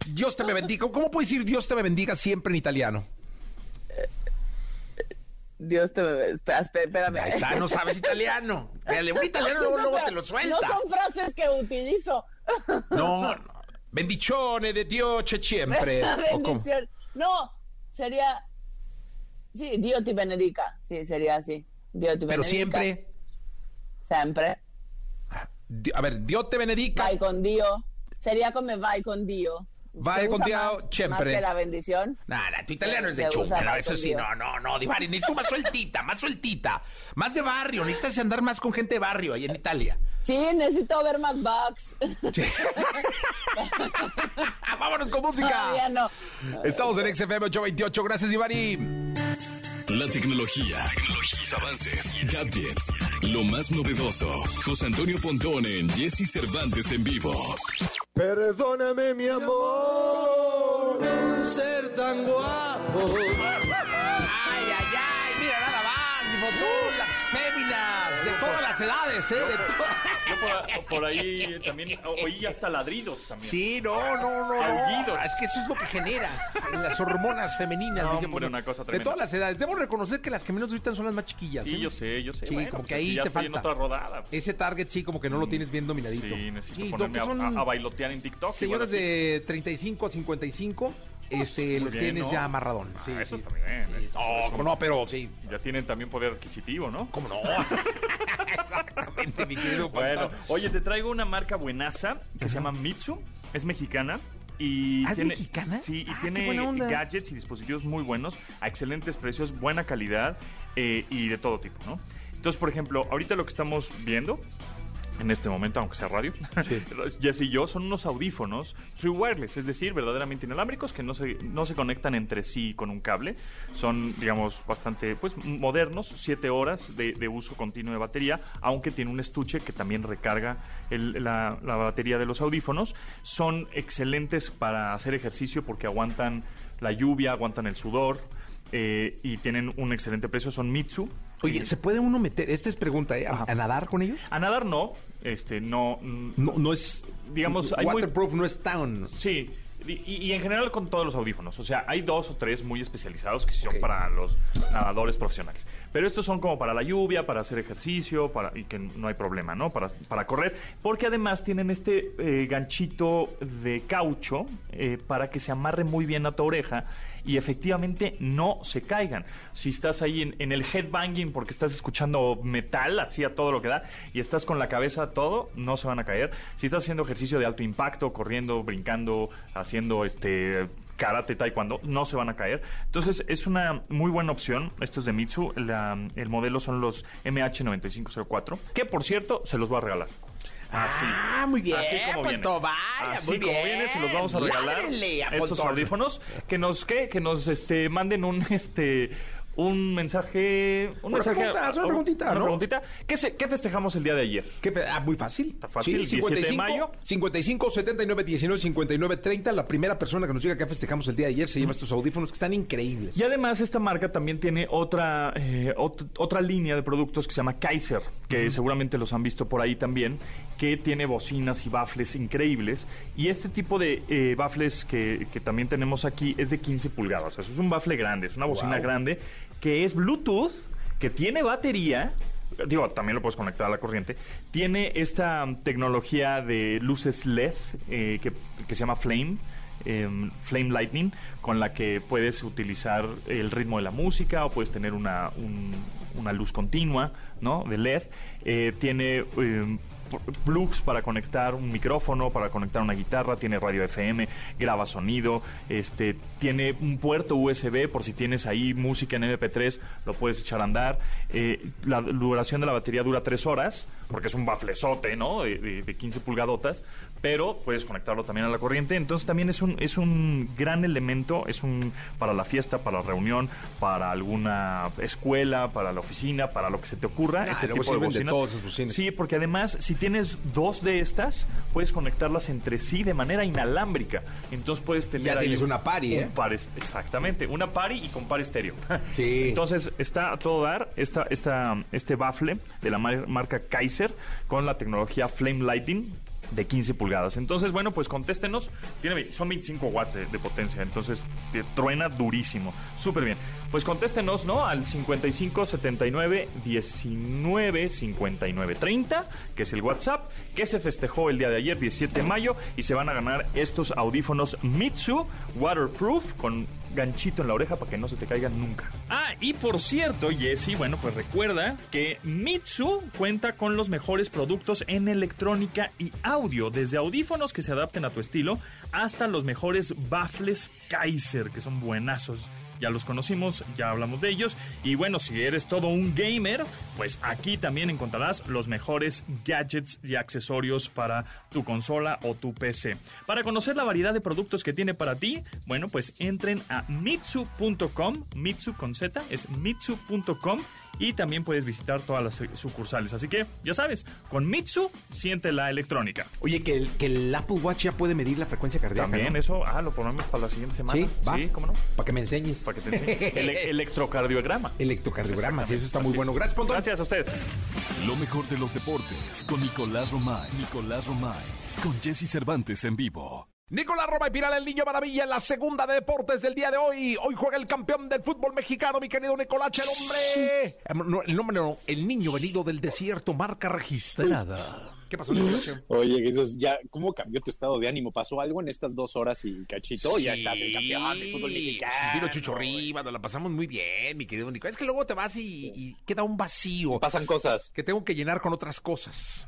Dios te me bendiga. ¿Cómo puedes decir Dios te me bendiga siempre en italiano? Dios te. Espera, espérame. Ahí está, no sabes italiano. Dale, un italiano luego, luego te lo suelta. No son frases que utilizo. No, no. Bendicione de Dios siempre. No, sería. Sí, Dios te benedica. Sí, sería así. Dios te Pero benedica. siempre... Siempre. Di- A ver, Dios te benedica. Vai con Dios. Sería como vai con Dios. Vai Se con usa Dio más- siempre. Más que la bendición. Nada, tu italiano es de chunga, no, eso sí, no, no, no, Divari, necesito más sueltita, más sueltita, más de barrio, necesitas andar más con gente de barrio ahí en Italia. Sí, necesito ver más bugs. Sí. Vámonos con música. Todavía no. Estamos en XFM 828, gracias Divari. La tecnología, tecnologías, avances, gadgets, lo más novedoso. José Antonio Pontón en Jesse Cervantes en vivo. Perdóname mi amor, ser tan guapo. Las féminas de todas las edades, ¿eh? De Yo por, por ahí también oí hasta ladridos también. Sí, no, no, no. Aullidos. Es que eso es lo que genera en las hormonas femeninas. No, mi hombre, querido. una cosa De todas las edades. Debo reconocer que las que menos gritan son las más chiquillas. Sí, ¿eh? yo sé, yo sé. Sí, Bueno, como pues que aquí ahí te en falta. otra rodada. Ese target sí, como que no lo tienes bien dominadito. Sí, necesito Sí, ponerme a, son a- bailotear en TikTok. Así. de 35 a 55, este, los bien, tienes ¿no? ya amarradón. Ah, Sí, eso sí. está bien. Sí, No, no, pero sí. Ya tienen también poder adquisitivo, ¿no? ¿Cómo no? Exactamente, mi querido Bueno, oye, te traigo una marca buenaza que se llama Mitsu. Es mexicana. Y ¿Ah, es tiene, mexicana? Sí, y Ah, tiene gadgets y dispositivos muy buenos, a excelentes precios, buena calidad eh, y de todo tipo, ¿no? Entonces, por ejemplo, ahorita lo que estamos viendo en este momento, aunque sea radio, Jess y yo, son unos audífonos True Wireless, es decir, verdaderamente inalámbricos que no se, no se conectan entre sí con un cable. Son, digamos, bastante pues modernos, 7 horas de, de uso continuo de batería, aunque tiene un estuche que también recarga el- la, la batería de los audífonos. Son excelentes para hacer ejercicio porque aguantan la lluvia, aguantan el sudor. eh, y tienen un excelente precio, son Mitsu. Oye, ¿se puede uno meter, esta es pregunta, ¿eh? ¿A, a nadar con ellos? a nadar no, este, no, No, no es, Digamos, hay muy- waterproof no es tan... Sí, y, y en general con todos los audífonos. O sea, hay dos o tres muy especializados que son para los nadadores profesionales. Pero estos son como para la lluvia, para hacer ejercicio, para y que no hay problema, ¿no? Para, correr. Porque además tienen este eh, ganchito de caucho eh, para que se amarre muy bien a tu oreja y efectivamente no se caigan. Si estás ahí en, en el headbanging porque estás escuchando metal, así a todo lo que da, y estás con la cabeza todo, no se van a caer. Si estás haciendo ejercicio de alto impacto, corriendo, brincando, haciendo este karate, taekwondo, no se van a caer. Entonces es una muy buena opción. Esto es de Mitsu. La- el modelo son los MH9504, que por cierto se los voy a regalar. Así. Ah, muy bien, Así como viene. Vaya, Así muy como bien. viene, se los vamos a regalar. A estos audífonos. Que nos, ¿qué? Que nos este, manden un este un mensaje. Un Una mensaje. pregunta, una preguntita, una ¿no? preguntita. ¿Qué, se- ¿Qué festejamos el día de ayer? ¿Qué ah, muy fácil. Está fácil, 17 de mayo. 55 79 19 59 30. La primera persona que nos diga que festejamos el día de ayer se lleva estos audífonos que están increíbles. Y además esta marca también tiene otra, eh, ot- otra línea de productos que se llama Kaiser, que seguramente los han visto por ahí también, que tiene bocinas y baffles increíbles. Y este tipo de eh, baffles que, que también tenemos aquí es de 15 pulgadas. Eso es un baffle grande, es una bocina Wow. grande que es Bluetooth, que tiene batería. Digo, también lo puedes conectar a la corriente. Tiene esta mm, tecnología de luces LED eh, que, que se llama Flame em, Flame Lightning, con la que puedes utilizar el ritmo de la música o puedes tener una, un- una luz continua, ¿no? De LED. Eh, tiene em, plugs para conectar un micrófono, para conectar una guitarra, tiene radio FM, graba sonido, este, tiene un puerto USB por si tienes ahí música en MP3, lo puedes echar a andar. Eh, la duración de la batería dura tres horas, porque es un baflesote, ¿no? De, de- de 15 pulgadotas, pero puedes conectarlo también a la corriente. Entonces también es un, es un gran elemento, es un para la fiesta, para la reunión, para alguna escuela, para la oficina, para lo que se te ocurra. Ah, este tipo de de todas esas bocinas. Sí, porque además, si tienes dos de estas, puedes conectarlas entre sí de manera inalámbrica. Entonces puedes tener Ya ahí tienes una pari, un ¿eh? par exactamente, una pari y con par estéreo. Sí. Entonces está a todo dar esta, esta, este baffle de la mar- marca Kaiser con la tecnología Flame Lighting de 15 pulgadas. Entonces, bueno, pues contéstenos. Tiene, son 25 watts de, potencia, entonces truena durísimo. Súper bien. Pues contéstenos, ¿no? Al 55 79 19 59 30, que es el WhatsApp, que se festejó el día de ayer, 17 de mayo, y se van a ganar estos audífonos Mitsu Waterproof con ganchito en la oreja para que no se te caigan nunca. Ah, y por cierto, Jesse, bueno, pues recuerda que Mitsu cuenta con los mejores productos en electrónica y audio, desde audífonos que se adapten a tu estilo hasta los mejores baffles Kaiser, que son buenazos. Ya los conocimos, ya hablamos de ellos. Y bueno, si eres todo un gamer, pues aquí también encontrarás los mejores gadgets y accesorios para tu consola o tu PC. Para conocer la variedad de productos que tiene para ti, bueno, pues entren a mitsu.com, mitsu con Z, es mitsu.com y también puedes visitar todas las sucursales. Así que, ya sabes, con Mitsu siente la electrónica. Oye, que el, que el Apple Watch ya puede medir la frecuencia cardíaca. También ¿no? eso, ah, lo ponemos para la siguiente semana. Sí, va. ¿cómo no? Para que me enseñes. Para que te enseñe. Ele- electrocardiograma. Electrocardiograma, sí, eso está muy bueno. Gracias, Pontón. Gracias a ustedes. Lo mejor de los deportes con Nicolás Romay. Nicolás Romay. Con Jesse Cervantes en vivo. Nicolás Roma y Piral, el niño maravilla en la segunda de deportes del día de hoy. Hoy juega el campeón del fútbol mexicano, mi querido Nicolás, el hombre. Eh, no, el nombre no, el niño venido del desierto, marca registrada. ¿Qué pasó, Nicolás? Oye, Jesús, ya, ¿cómo cambió tu estado de ánimo? ¿Pasó algo en estas dos horas y cachito? ya estás el campeón del fútbol mexicano. Sí, vino Chucho Rivas, nos la pasamos muy bien, mi querido Nicolás. Es que luego te vas y, y queda un vacío Pasan cosas. que tengo que llenar con otras cosas.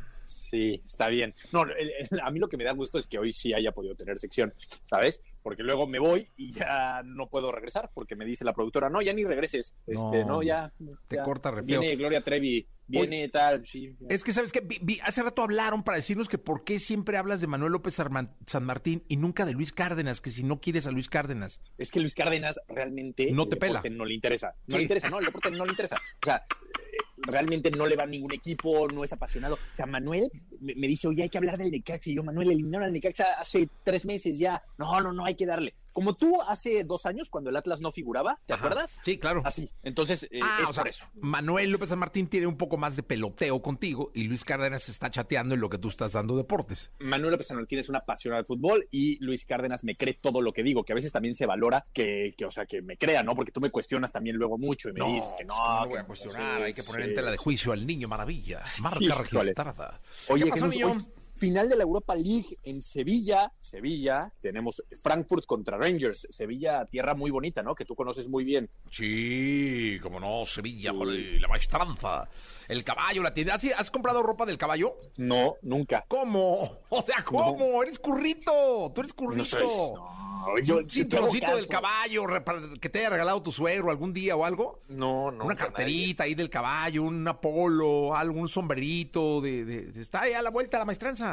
Sí, está bien. No, el- el- a mí lo que me da gusto es que hoy sí haya podido tener sección, ¿sabes? porque luego me voy y ya no puedo regresar, porque me dice la productora, no, ya ni regreses, este, No, no, ya. te corta re feo. Viene Gloria Trevi, viene tal, sí. Es que, ¿sabes qué? Vi- vi- hace rato hablaron para decirnos que por qué siempre hablas de Manuel López San Martín y nunca de Luis Cárdenas, que si no quieres a Luis Cárdenas. Es que Luis Cárdenas realmente No el te pela. no le interesa. No Sí. le interesa, no, el deporte no le interesa. O sea, realmente no le va a ningún equipo, no es apasionado. O sea, Manuel me, dice, oye, hay que hablar del Necaxa. Y yo, Manuel, eliminaron al Necaxa hace tres meses ya. No, no, no, hay que darle. Como tú hace dos años, cuando el Atlas no figuraba, ¿te Ajá. acuerdas? Sí, claro. Así. Entonces, eh, Ah, es o sea, por eso. Manuel López San Martín tiene un poco más de peloteo contigo y Luis Cárdenas está chateando en lo que tú estás dando deportes. Manuel López San Martín es un apasionado del fútbol y Luis Cárdenas me cree todo lo que digo, que a veces también se valora que, que, o sea, que me crea, ¿no? Porque tú me cuestionas también luego mucho y me dices que no. pues, ¿cómo no que voy a no, cuestionar, sí, hay que poner sí, en tela de sí. juicio al niño maravilla. Marca Híjole. registrada. Oye, ¿Qué pasó, Jesús, final de la Europa League en Sevilla. Sevilla, tenemos Frankfurt contra Rangers. Sevilla, tierra muy bonita, ¿no? Que tú conoces muy bien. Sí, como no, Sevilla, Sí. joder, la maestranza. El caballo, la tienda. ¿Has, comprado ropa del caballo? No, nunca. ¿Cómo? O sea, ¿cómo? Eres currito, tú eres currito. No soy- no, yo un cinturoncito del caballo que te haya regalado tu suegro algún día o algo. No, no. una carterita ahí del caballo, un apolo, algo, un sombrerito de, de- de- está ahí a la vuelta la maestranza.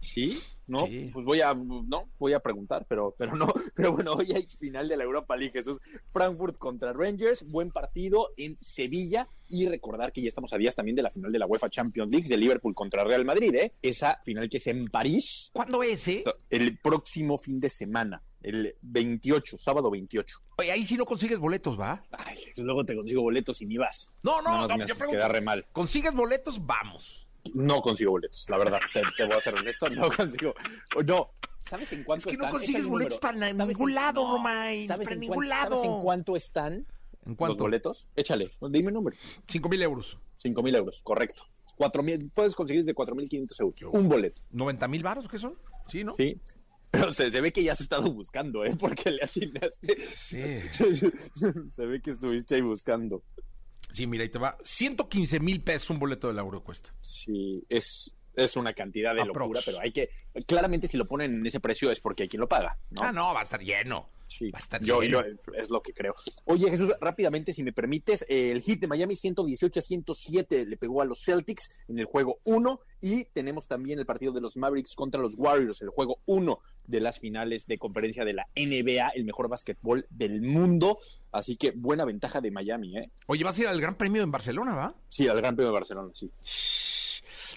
Sí, no, Sí. pues voy a, no, voy a preguntar, pero, pero no, pero bueno, hoy hay final de la Europa League, Jesús. Frankfurt contra Rangers, buen partido en Sevilla y recordar que ya estamos a días también de la final de la UEFA Champions League de Liverpool contra Real Madrid, ¿eh? Esa final que es en París ¿Cuándo es, eh? el próximo fin de semana, el 28, sábado 28. Oye, ahí sí no consigues boletos, ¿va? Ay, Jesús, luego te consigo boletos y ni vas. No, no, no, me yo pregunto. re mal. ¿Consigues boletos? Vamos. No consigo boletos, la verdad, te, te voy a ser honesto, no consigo. No, ¿sabes en Es cuánto que no están? consigues boletos para na- ¿Sabes ningún en- lado, no, Romain, ¿sabes para en ningún lado. ¿Sabes en cuánto están ¿En los cuánto? boletos? Échale, dime un número. Cinco mil euros. Cinco mil euros, correcto. Cuatro mil, puedes conseguir desde cuatro mil quinientos euros. Un boleto, ¿90 mil varos qué son? Sí, ¿no? ¿sí? Pero se, se ve que ya has estado buscando, ¿eh? Porque le atinaste. Sí. se ve que estuviste ahí buscando. Sí, mira, ahí te va. 115 mil pesos un boleto del Euro cuesta. Sí, es, es una cantidad de Aprox. locura, pero hay que... Claramente si lo ponen en ese precio es porque hay quien lo paga, ¿no? Ah, no, va a estar lleno. Sí, Va a estar yo, lleno. yo- es lo que creo. Oye, Jesús, rápidamente, si me permites, el hit de Miami 118 a 107 le pegó a los Celtics en el juego 1 y tenemos también el partido de los Mavericks contra los Warriors, el juego 1 de las finales de conferencia de la NBA, el mejor básquetbol del mundo. Así que buena ventaja de Miami, ¿eh? Oye, vas a ir al Gran Premio en Barcelona, ¿va? Sí, al Gran Premio de Barcelona, sí.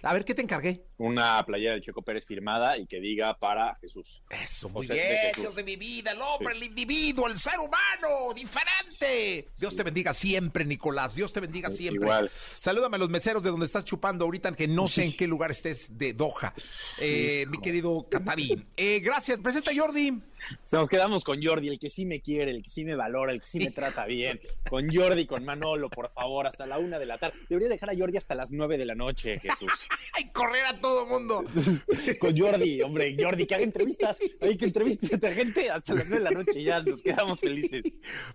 A ver, ¿qué te encargué? Una playera del Checo Pérez firmada y que diga para Jesús. Eso, muy José de bien, Jesús. Dios de mi vida, el hombre, Sí. el individuo, el ser humano, diferente. Dios te bendiga siempre, Nicolás, Dios te bendiga siempre. igual. Salúdame a los meseros de donde estás chupando ahorita, que no sé en qué lugar estés de Doha. Eh, mi querido Catarí. Eh, gracias, presenta Jordi. Se nos quedamos con Jordi, el que sí me quiere, el que sí me valora, el que sí me trata bien. Con Jordi, con Manolo, por favor, hasta la una de la tarde. Debería dejar a Jordi hasta las nueve de la noche, Jesús. ¡Ay, correr a todo mundo! Con Jordi, hombre, Jordi, que haga entrevistas. Hay que entrevistar a gente hasta las nueve de la noche y ya nos quedamos felices.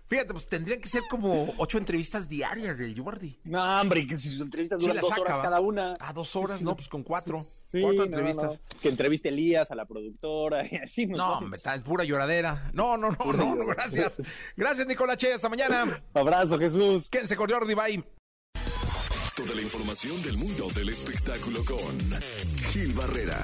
Fíjate, pues tendrían que ser como ocho entrevistas diarias del Jordi. No, hombre, que sus entrevistas Sí duran las dos saca, horas ¿va? cada una. Ah, dos horas, no, pues con cuatro. Sí, cuatro no, entrevistas. no. Que entreviste Elías, a la productora y así. No, hombre, está- es pura lloradera. No, no, no, no, no, gracias. Gracias, Nicolache. Hasta mañana. Abrazo, Jesús. Quédense con Jordi, bye. Toda la información del mundo del espectáculo con Gil Barrera,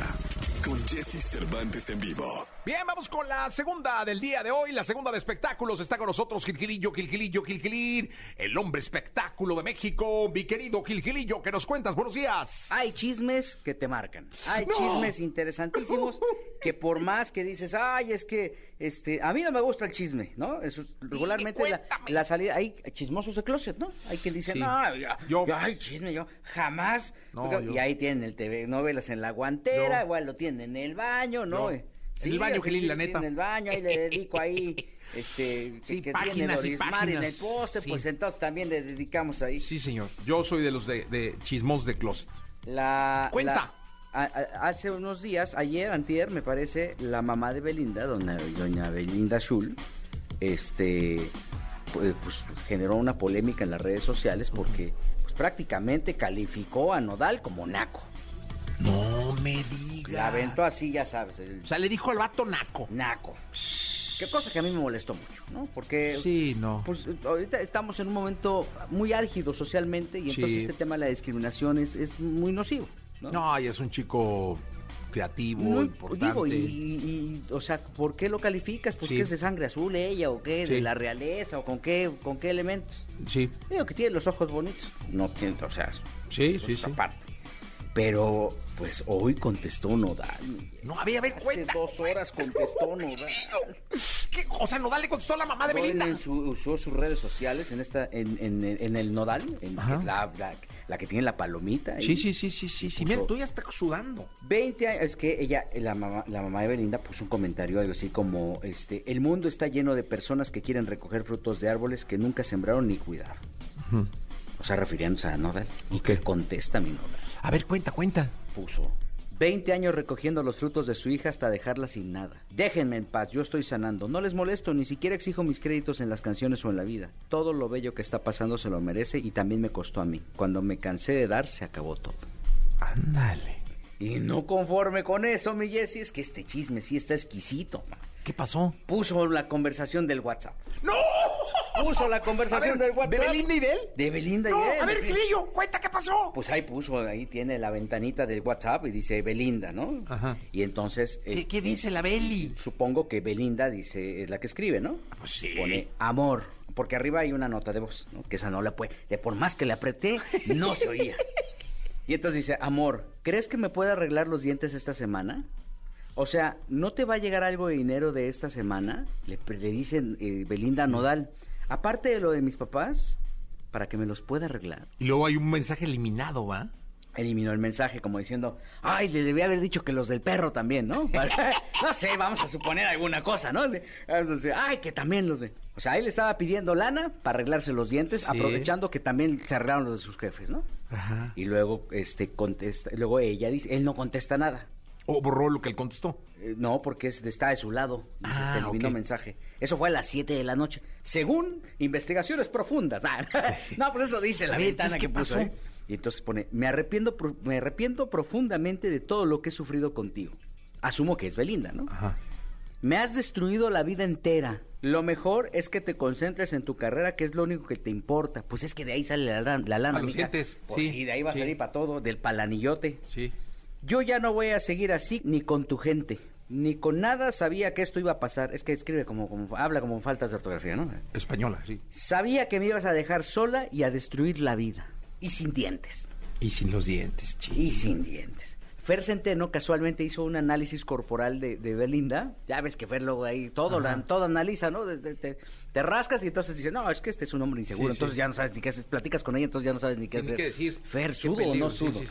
con Jesse Cervantes en vivo. Bien, vamos con la segunda del día de hoy, la segunda de espectáculos. Está con nosotros Gilgilillo, Gilgilillo, Gilgilín, el hombre espectáculo de México. Mi querido Gilgilillo, ¿qué nos cuentas? Buenos días. Hay chismes que te marcan. Hay No. chismes interesantísimos que por más que dices, ay, es que este, a mí no me gusta el chisme, ¿no? Eso, regularmente la, salida, hay chismosos de closet, ¿no? Hay quien dice, Sí. no, ya, Yo- yo, ay, chisme, yo jamás. No, Porque- yo- Y ahí tienen el TV, novelas en la guantera, igual lo tienen en el baño, ¿no? Yo- en el baño, así, Gilín, la neta. en el baño, ahí le dedico ahí, este, Sí, que, que tiene páginas y en el páginas. poste, pues entonces también le dedicamos ahí. Sí, señor. Yo soy de los de, de chismos de closet. La, Cuenta. la- a- a- hace unos días, ayer, antier, me parece, la mamá de Belinda, doña, doña Belinda Schul, este, pues, pues, generó una polémica en las redes sociales porque pues, prácticamente calificó a Nodal como naco. No me digas. La aventó así, ya sabes, el O sea, le dijo al vato naco. naco. Qué cosa que a mí me molestó mucho, ¿no? Porque Sí, no. pues ahorita estamos en un momento muy álgido socialmente y entonces Sí. este tema de la discriminación es, es muy nocivo, ¿no? No, y es un chico creativo, Muy- importante. digo, y, y- y, o sea, ¿por qué lo calificas? Pues Sí. que es de sangre azul ella o qué, de Sí. la realeza o con qué, con qué elementos. Sí, Digo que tiene los ojos bonitos. No tiene, o sea, sí, eso sí, sí. aparte. Pero, pues hoy contestó Nodal. No, a ver, a ver, Hace cuenta. dos horas contestó Nodal. ¿Qué? O sea, Nodal le contestó a la mamá de Belinda. en su- usó sus redes sociales en esta, en, en, en el Nodal, en la, la- la que tiene la palomita. Sí, sí, sí, sí, sí, sí. Mira, tú ya estás sudando. 20 años, es que ella, la mamá, la mamá de Belinda puso un comentario algo así como, este, el mundo está lleno de personas que quieren recoger frutos de árboles que nunca sembraron ni cuidaron. O sea, refiriéndose a Nodal. ¿Y qué contesta mi Nodal? A ver, cuenta, cuenta. Puso. 20 años recogiendo los frutos de su hija hasta dejarla sin nada. Déjenme en paz, yo estoy sanando. No les molesto, ni siquiera exijo mis créditos en las canciones o en la vida. Todo lo bello que está pasando se lo merece y también me costó a mí. Cuando me cansé de dar, se acabó todo. Ándale. Y no conforme con eso, mi Jessy, es que este chisme sí está exquisito. ma. ¿Qué pasó? Puso la conversación del WhatsApp. ¡No! Puso la conversación ver, del WhatsApp. ¿de Belinda y de él? De Belinda No, y de él. a ver. Grillo, cuenta qué pasó. Pues ahí puso, ahí tiene la ventanita del WhatsApp y dice Belinda, ¿no? Ajá. Y entonces... eh, ¿Qué, qué dice la Beli? Supongo que Belinda dice, es la que escribe, ¿no? Pues sí. Pone amor, porque arriba hay una nota de voz, ¿no? Que esa no la puede, de por más que le apreté, no se oía. Y entonces dice, amor, ¿crees que me puede arreglar los dientes esta semana? O sea, ¿no te va a llegar algo de dinero de esta semana? Le, le dicen eh, Belinda Nodal. Aparte de lo de mis papás, para que me los pueda arreglar. Y luego hay un mensaje eliminado, ¿va? Eliminó el mensaje como diciendo, ay, le debía haber dicho que los del perro también, ¿no? no sé, vamos a suponer alguna cosa, ¿no? Entonces, ay, que también los de... O sea, él estaba pidiendo lana para arreglarse los dientes, Sí. aprovechando que también se arreglaron los de sus jefes, ¿no? Ajá. Y luego, este, contesta, luego ella dice, él no contesta nada. O borró lo que él contestó. Eh, no, porque es, está de su lado. Dice, Ah, se eliminó ok. mensaje. Eso fue a las 7 de la noche. Según investigaciones profundas. Ah, no, pues eso dice la ventana que ¿qué puso. ¿eh? Y entonces pone, me arrepiento, me arrepiento profundamente de todo lo que he sufrido contigo. Asumo que es Belinda, ¿no? Ajá. Me has destruido la vida entera. Lo mejor es que te concentres en tu carrera, que es lo único que te importa. Pues es que de ahí sale la, la lana. A los mija. dientes, Pues sí, sí, de ahí va sí. a salir para todo, del palanillote. Sí. Yo ya no voy a seguir así ni con tu gente, ni con nada sabía que esto iba a pasar. Es que escribe como, como habla como faltas de ortografía, ¿no? Española, sí. Sabía que me ibas a dejar sola y a destruir la vida. Y sin dientes. Y sin los dientes, chico. Y sin dientes. Fer Centeno casualmente hizo un análisis corporal de, de Belinda. Ya ves que Fer luego ahí todo, la- todo analiza, ¿no? Te, te rascas y entonces dice, no, es que este es un hombre inseguro. Sí, sí. entonces ya no sabes ni qué hacer. Platicas con ella, entonces ya no sabes ni qué Sí, ni hacer. qué decir. Fer, Qué ¿sudo o peligro, no sí, sudo?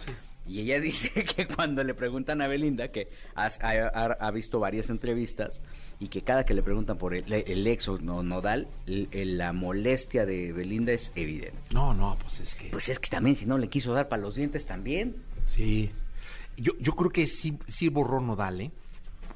Y ella dice que cuando le preguntan a Belinda, que has- ha, ha- ha visto varias entrevistas, y que cada que le preguntan por el, el ex o no, nodal, el- el- la molestia de Belinda es evidente. No, no, pues es que. Pues es que también, si no le quiso dar para los dientes también. Sí. Yo, yo creo que sí, sí borró Nodal, ¿eh?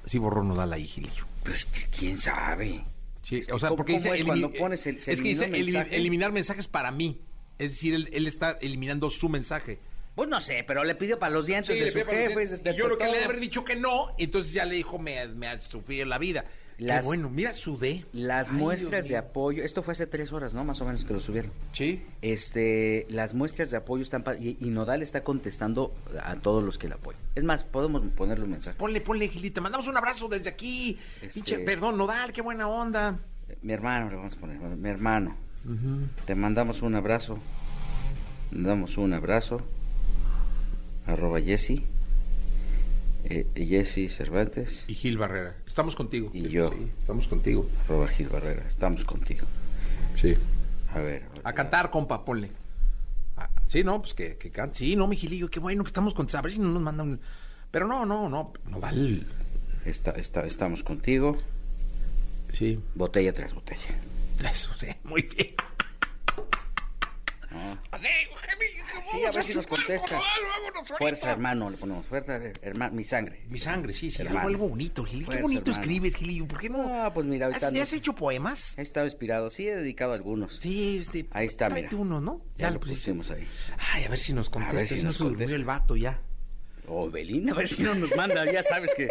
Sí borró Nodal ahí, Gilillo. Pues quién sabe. Sí, Es o sea, ¿cómo- porque dice. es cuando pones el- es que dice mensaje? eliminar mensajes para mí. Es decir, él, él está eliminando su mensaje. Pues no sé, pero le pidió para los dientes de dientes. de- Y yo de creo que le haber dicho que no, entonces ya le dijo, me, me ha sufrido la vida. Las- Qué bueno, mira, sudé. Las Ay, muestras Dios de mío. apoyo, esto fue hace tres horas, ¿no? Más o menos que lo subieron. Sí. Este, las muestras de apoyo están y, y Nodal está contestando a todos los que le apoyan. Es más, podemos ponerle un mensaje. Ponle, ponle, Gilita. Mandamos un abrazo desde aquí. Este- perdón, Nodal, qué buena onda. Mi hermano, le vamos a poner, mi hermano. Te mandamos un abrazo. Mandamos un abrazo. Arroba Jessy. Eh, Jessy Cervantes. Y Gil Barrera. Estamos contigo. Y yo. Sí, estamos contigo. Arroba Gil Barrera. Estamos contigo. Sí. A ver. A cantar, compa, ponle. Ah, sí, no, pues que, que cante. Sí, no, mi Gilillo, qué bueno que estamos con... A ver si no nos mandan... Pero no, no, no. Nodal. Está, está, estamos contigo. Sí. Botella tras botella. Eso, sí. Muy bien. ¿no? Así, Sí, a ver si nos contesta. Fuerza, hermano, le ponemos. Fuerza, hermano, mi sangre. Mi sangre, sí, sí. Hermano. Algo, algo bonito, Gilillo. Qué bonito hermano. escribes, Gilillo. ¿Por qué no? Ah, pues mira, ahorita ¿Has, no- has hecho poemas? He estado inspirado, sí, he dedicado algunos. Sí, este. Ahí está, mira. uno, ¿no? Ya, Ya, lo pusimos ahí. Ay, a ver si nos contesta. ver si nos durmió contesta. el vato ya. O Belinda, a ver si no nos manda, ya sabes que,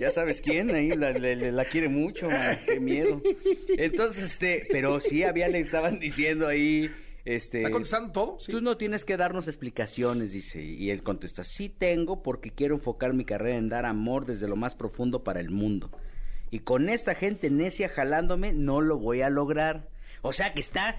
ya sabes quién, ahí la, la- la- la quiere mucho, man, qué miedo. Entonces, este, pero sí había, le estaban diciendo ahí, este... ¿Está contestando todo? Sí. Tú no tienes que darnos explicaciones, dice. Y él contesta, sí tengo porque quiero enfocar mi carrera en dar amor desde lo más profundo para el mundo. Y con esta gente necia jalándome, no lo voy a lograr. O sea que está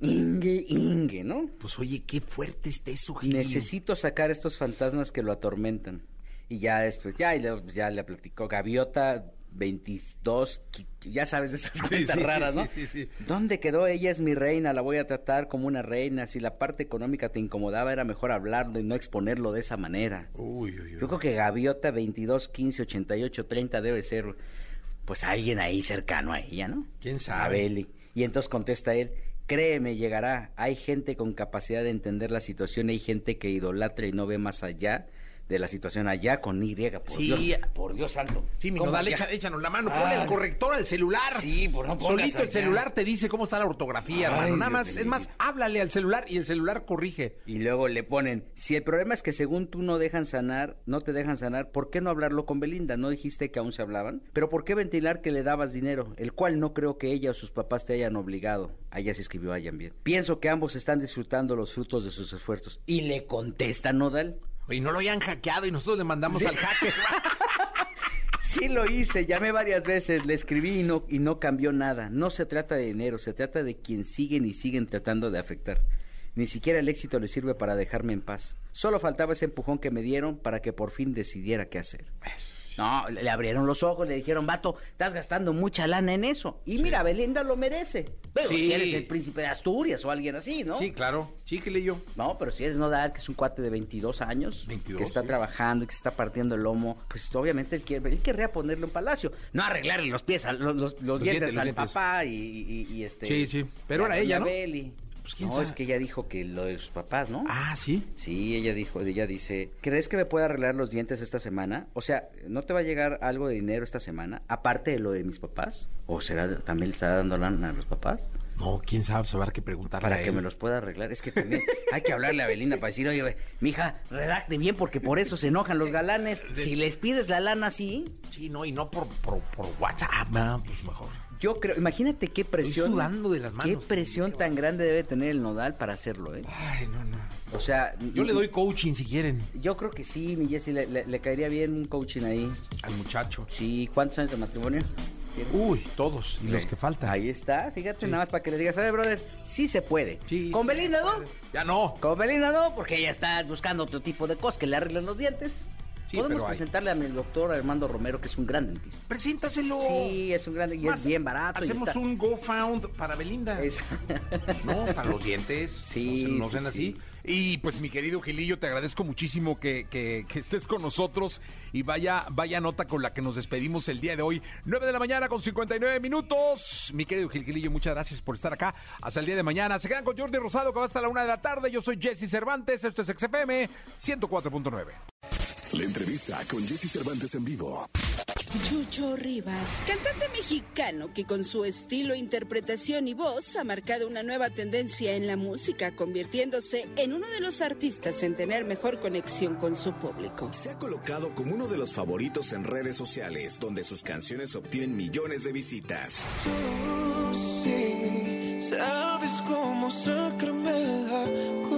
ingue, ingue, ¿no? Pues oye, qué fuerte está eso, Gilillo. Necesito sacar estos fantasmas que lo atormentan. Y ya después, ya, pues, ya le platicó Gaviota 22, qui- ya sabes de estas cuentas sí, sí, raras, ¿no? sí, sí, sí. ¿Dónde quedó? Ella es mi reina, la voy a tratar como una reina. Si la parte económica te incomodaba, era mejor hablarlo y no exponerlo de esa manera. Uy, uy, uy. Yo creo que Gaviota 22, 15, 88, 30 debe ser, pues, alguien ahí cercano a ella, ¿no? ¿Quién sabe? Y entonces contesta él, créeme, llegará. Hay gente con capacidad de entender la situación, hay gente que idolatra y no ve más allá de la situación allá con Y, por Sí. Dios, por Dios santo. Sí, mi ¿Cómo nodal, allá? echa- échanos la mano, Ah. ponle el corrector al celular. Sí, por no Solito el allá. celular te dice cómo está la ortografía, Ay, hermano. Nada más, es más, háblale al celular y el celular corrige. Y luego le ponen, si el problema es que según tú no dejan sanar, no te dejan sanar, ¿por qué no hablarlo con Belinda? ¿No dijiste que aún se hablaban? Pero ¿por qué ventilar que le dabas dinero? El cual no creo que ella o sus papás te hayan obligado. A ella se escribió a bien. Pienso que ambos están disfrutando los frutos de sus esfuerzos. Y le contesta Nodal. Y no lo hayan hackeado y nosotros le mandamos al hacker. Sí lo hice, llamé varias veces, le escribí y no, y no cambió nada. No se trata de dinero, se trata de quien siguen y siguen tratando de afectar. Ni siquiera el éxito le sirve para dejarme en paz. Solo faltaba ese empujón que me dieron para que por fin decidiera qué hacer. No, le abrieron los ojos, le dijeron, vato, estás gastando mucha lana en eso. Y mira, Belinda lo merece. Pero Sí. si eres el príncipe de Asturias o alguien así, ¿no? Sí, claro. Sí, que yo. No, pero si eres Nodal, que es un cuate de 22 años, 22, que está sí. trabajando y que se está partiendo el lomo, pues obviamente él, quiere, él querría ponerle un palacio. No arreglarle los pies, a- los, los- los dientes, al dientes. papá y, y- y este... Sí, sí. Pero era ella, ¿no? Pues, ¿quién no, sabe? es que ella dijo que lo de sus papás, ¿no? Ah, sí. Sí, ella dijo, ella dice, ¿crees que me pueda arreglar los dientes esta semana? O sea, ¿no te va a llegar algo de dinero esta semana? Aparte de lo de mis papás. ¿O será, también le está dando lana a los papás? No, quién sabe, saber qué preguntarle Para a que me los pueda arreglar. Es que también hay que hablarle a Belinda para decir, oye, mija, redacte bien porque por eso se enojan los galanes. Si les pides la lana así, Sí, no, y no por, por, por WhatsApp, ¿no? pues mejor. Yo creo, imagínate qué presión. sudando de las manos. Qué presión tan grande debe tener el nodal para hacerlo, ¿eh? Ay, no, no. O sea, Yo le doy coaching si quieren Yo creo que sí, mi Jessy, le, le- le caería bien un coaching ahí. al muchacho. Sí, ¿cuántos años de matrimonio? Uy, todos. Y los que faltan. Ahí está, fíjate, nada más para que le digas, oye, brother, sí se puede. Sí, Con Belinda, ¿no? Ya no. Con Belinda no, porque ella está buscando otro tipo de cosas que le arreglen los dientes. Sí, Podemos hay- presentarle a mi doctor Armando Romero, que es un gran dentista. Preséntaselo. Sí, es un gran y Más, es bien barato. Hacemos un GoFound para Belinda. Es- No, para los dientes. Sí, No, no sean así. sí. Y pues mi querido Gilillo, te agradezco muchísimo que, que- que estés con nosotros y vaya, vaya nota con la que nos despedimos el día de hoy. 9 de la mañana con 59 minutos. Mi querido Gil Gilillo, muchas gracias por estar acá. Hasta el día de mañana. Se quedan con Jordi Rosado que va hasta la una de la tarde. Yo soy Jesse Cervantes. Esto es XFM 104.9. La entrevista con Jesse Cervantes en vivo. Chucho Rivas, cantante mexicano que con su estilo, interpretación y voz ha marcado una nueva tendencia en la música, convirtiéndose en uno de los artistas en tener mejor conexión con su público. Se ha colocado como uno de los favoritos en redes sociales, donde sus canciones obtienen millones de visitas. sabes cómo sacarme la cursi. Hoy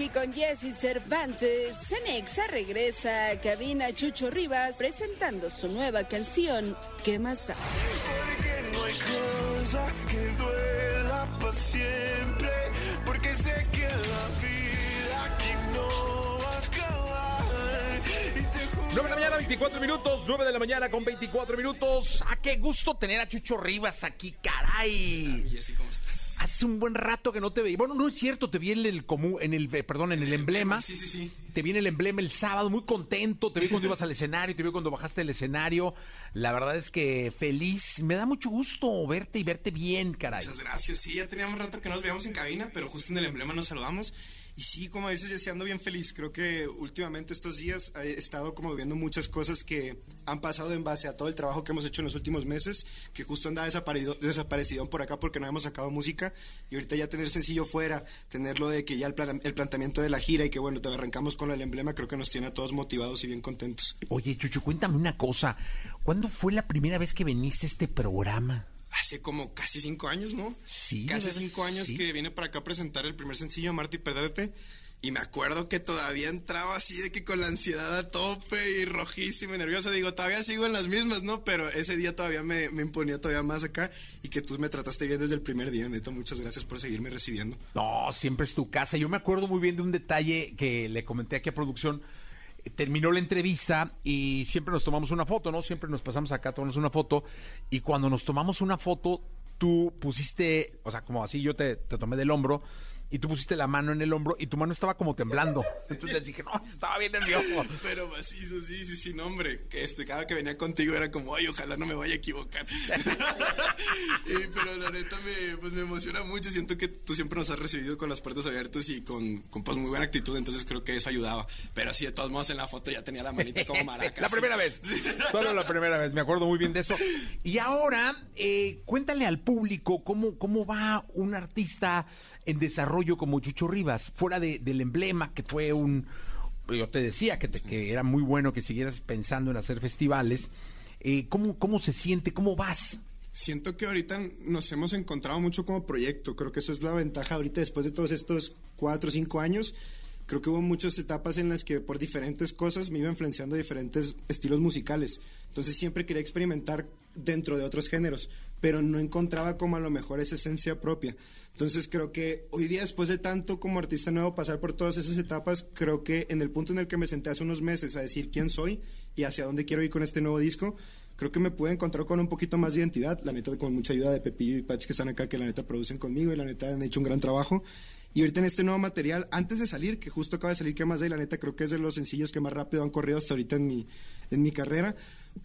aquí con Jesse Cervantes, Cenexa regresa a cabina Chucho Rivas presentando su nueva canción, ¿Qué más da? Porque no hay cosa que duela para 9 de la mañana, 24 minutos. 9 de la mañana con 24 minutos. ¡Ah, qué gusto tener a Chucho Rivas aquí, caray! Jessy, ¿cómo estás? Hace un buen rato que no te veía. Bueno, no es cierto, te vi en el común, en el, eh, perdón, en el emblema. Sí, sí, sí. Te vi en el emblema el sábado, muy contento. Te vi cuando ibas al escenario, te vi cuando bajaste del escenario. La verdad es que feliz. Me da mucho gusto verte y verte bien, caray. Muchas gracias. Sí, ya teníamos rato que nos veíamos en cabina, pero justo en el emblema nos saludamos. Y sí, como dices, Jessy, ando bien feliz. Creo que últimamente estos días he estado como viendo muchas cosas que han pasado en base a todo el trabajo que hemos hecho en los últimos meses, que justo andaba desaparecido, por acá porque no hemos sacado música. Y ahorita ya tener sencillo fuera, tenerlo de que ya el, el planteamiento de la gira y que bueno, te arrancamos con el emblema, creo que nos tiene a todos motivados y bien contentos. Oye, Chucho, cuéntame una cosa. ¿Cuándo fue la primera vez que viniste a este programa? Hace como casi cinco años, ¿no? Sí. Casi cinco años Sí. que vine para acá a presentar el primer sencillo, Marta y Perderte. Y me acuerdo que todavía entraba así de que con la ansiedad a tope y rojísimo y nervioso. Digo, todavía sigo en las mismas, ¿no? Pero ese día todavía me, me imponía todavía más acá y que tú me trataste bien desde el primer día, Neto. Muchas gracias por seguirme recibiendo. No, siempre es tu casa. Yo me acuerdo muy bien de un detalle que le comenté aquí a producción. Terminó la entrevista y siempre nos tomamos una foto, ¿no? Siempre nos pasamos acá a tomarnos una foto. Y cuando nos tomamos una foto, tú pusiste, o sea, como así yo te, te tomé del hombro y tú pusiste la mano en el hombro y tu mano estaba como temblando. Entonces dije, no, estaba bien nervioso. Pero macizo, sí, sí, sí, no, hombre. Que este, cada que venía contigo era como, ay, ojalá no me vaya a equivocar. Y, pero la neta me, pues, me emociona mucho. Siento que tú siempre nos has recibido con las puertas abiertas y con, con pues, muy buena actitud. Entonces creo que eso ayudaba. Pero sí, de todos modos, en la foto ya tenía la manita como maraca. La primera vez. Solo la primera vez, me acuerdo muy bien de eso. Y ahora, eh, cuéntale al público cómo, cómo va un artista en desarrollo como Chucho Rivas, fuera de- del emblema, que fue un... Yo te decía que, te- que era muy bueno que siguieras pensando en hacer festivales. Eh, ¿cómo, ¿Cómo se siente? ¿Cómo vas? Siento que ahorita nos hemos encontrado mucho como proyecto. Creo que eso es la ventaja ahorita después de todos estos cuatro o cinco años. Creo que hubo muchas etapas en las que por diferentes cosas me iba influenciando diferentes estilos musicales. Entonces siempre quería experimentar dentro de otros géneros, pero no encontraba como a lo mejor esa esencia propia. Entonces creo que hoy día, después de tanto como artista nuevo pasar por todas esas etapas, creo que en el punto en el que me senté hace unos meses a decir quién soy y hacia dónde quiero ir con este nuevo disco, creo que me pude encontrar con un poquito más de identidad, la neta con mucha ayuda de Pepillo y Patch que están acá, que la neta producen conmigo y la neta han hecho un gran trabajo. Y ahorita en este nuevo material, antes de salir, que justo acaba de salir que más de la neta creo que es de los sencillos que más rápido han corrido hasta ahorita en mi, en mi carrera,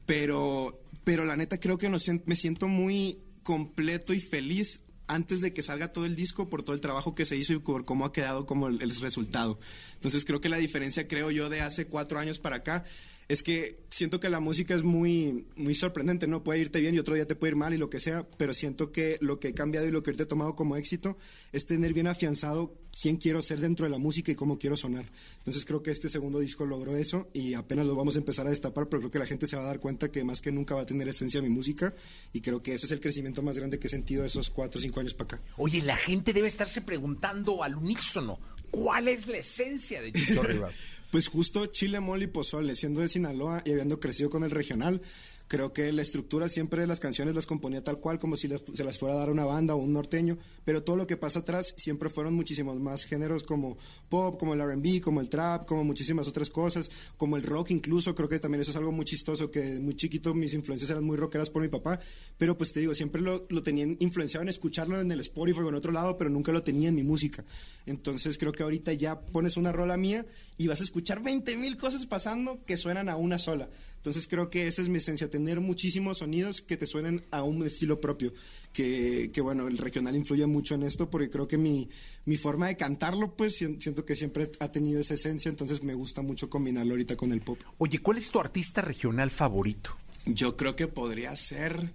pero, pero la neta creo que me siento muy completo y feliz antes de que salga todo el disco por todo el trabajo que se hizo y por cómo ha quedado como el resultado. Entonces creo que la diferencia, creo yo, de hace cuatro años para acá es que siento que la música es muy, muy sorprendente, ¿no? Puede irte bien y otro día te puede ir mal y lo que sea, pero siento que lo que he cambiado y lo que ahorita he tomado como éxito es tener bien afianzado quién quiero ser dentro de la música y cómo quiero sonar. Entonces creo que este segundo disco logró eso y apenas lo vamos a empezar a destapar, pero creo que la gente se va a dar cuenta que más que nunca va a tener esencia mi música y creo que ese es el crecimiento más grande que he sentido esos cuatro o cinco años para acá. Oye, la gente debe estarse preguntando al unísono, ¿cuál es la esencia de Chucho Rivas? Pues justo chile, mole y siendo de Sinaloa y habiendo crecido con el regional, creo que la estructura siempre de las canciones las componía tal cual, como si se las fuera a dar una banda o un norteño, pero todo lo que pasa atrás siempre fueron muchísimos más géneros como pop, como el RB, como el trap, como muchísimas otras cosas, como el rock incluso, creo que también eso es algo muy chistoso, que muy chiquito mis influencias eran muy rockeras por mi papá, pero pues te digo, siempre lo, lo tenían influenciado en escucharlo en el Spotify o en otro lado, pero nunca lo tenía en mi música. Entonces creo que ahorita ya pones una rola mía y vas a escuchar 20 mil cosas pasando que suenan a una sola. Entonces creo que esa es mi esencia, tener muchísimos sonidos que te suenen a un estilo propio. Que, que, bueno, el regional influye mucho en esto porque creo que mi, mi forma de cantarlo, pues sien- siento que siempre ha tenido esa esencia, entonces me gusta mucho combinarlo ahorita con el pop. Oye, ¿cuál es tu artista regional favorito? Yo creo que podría ser.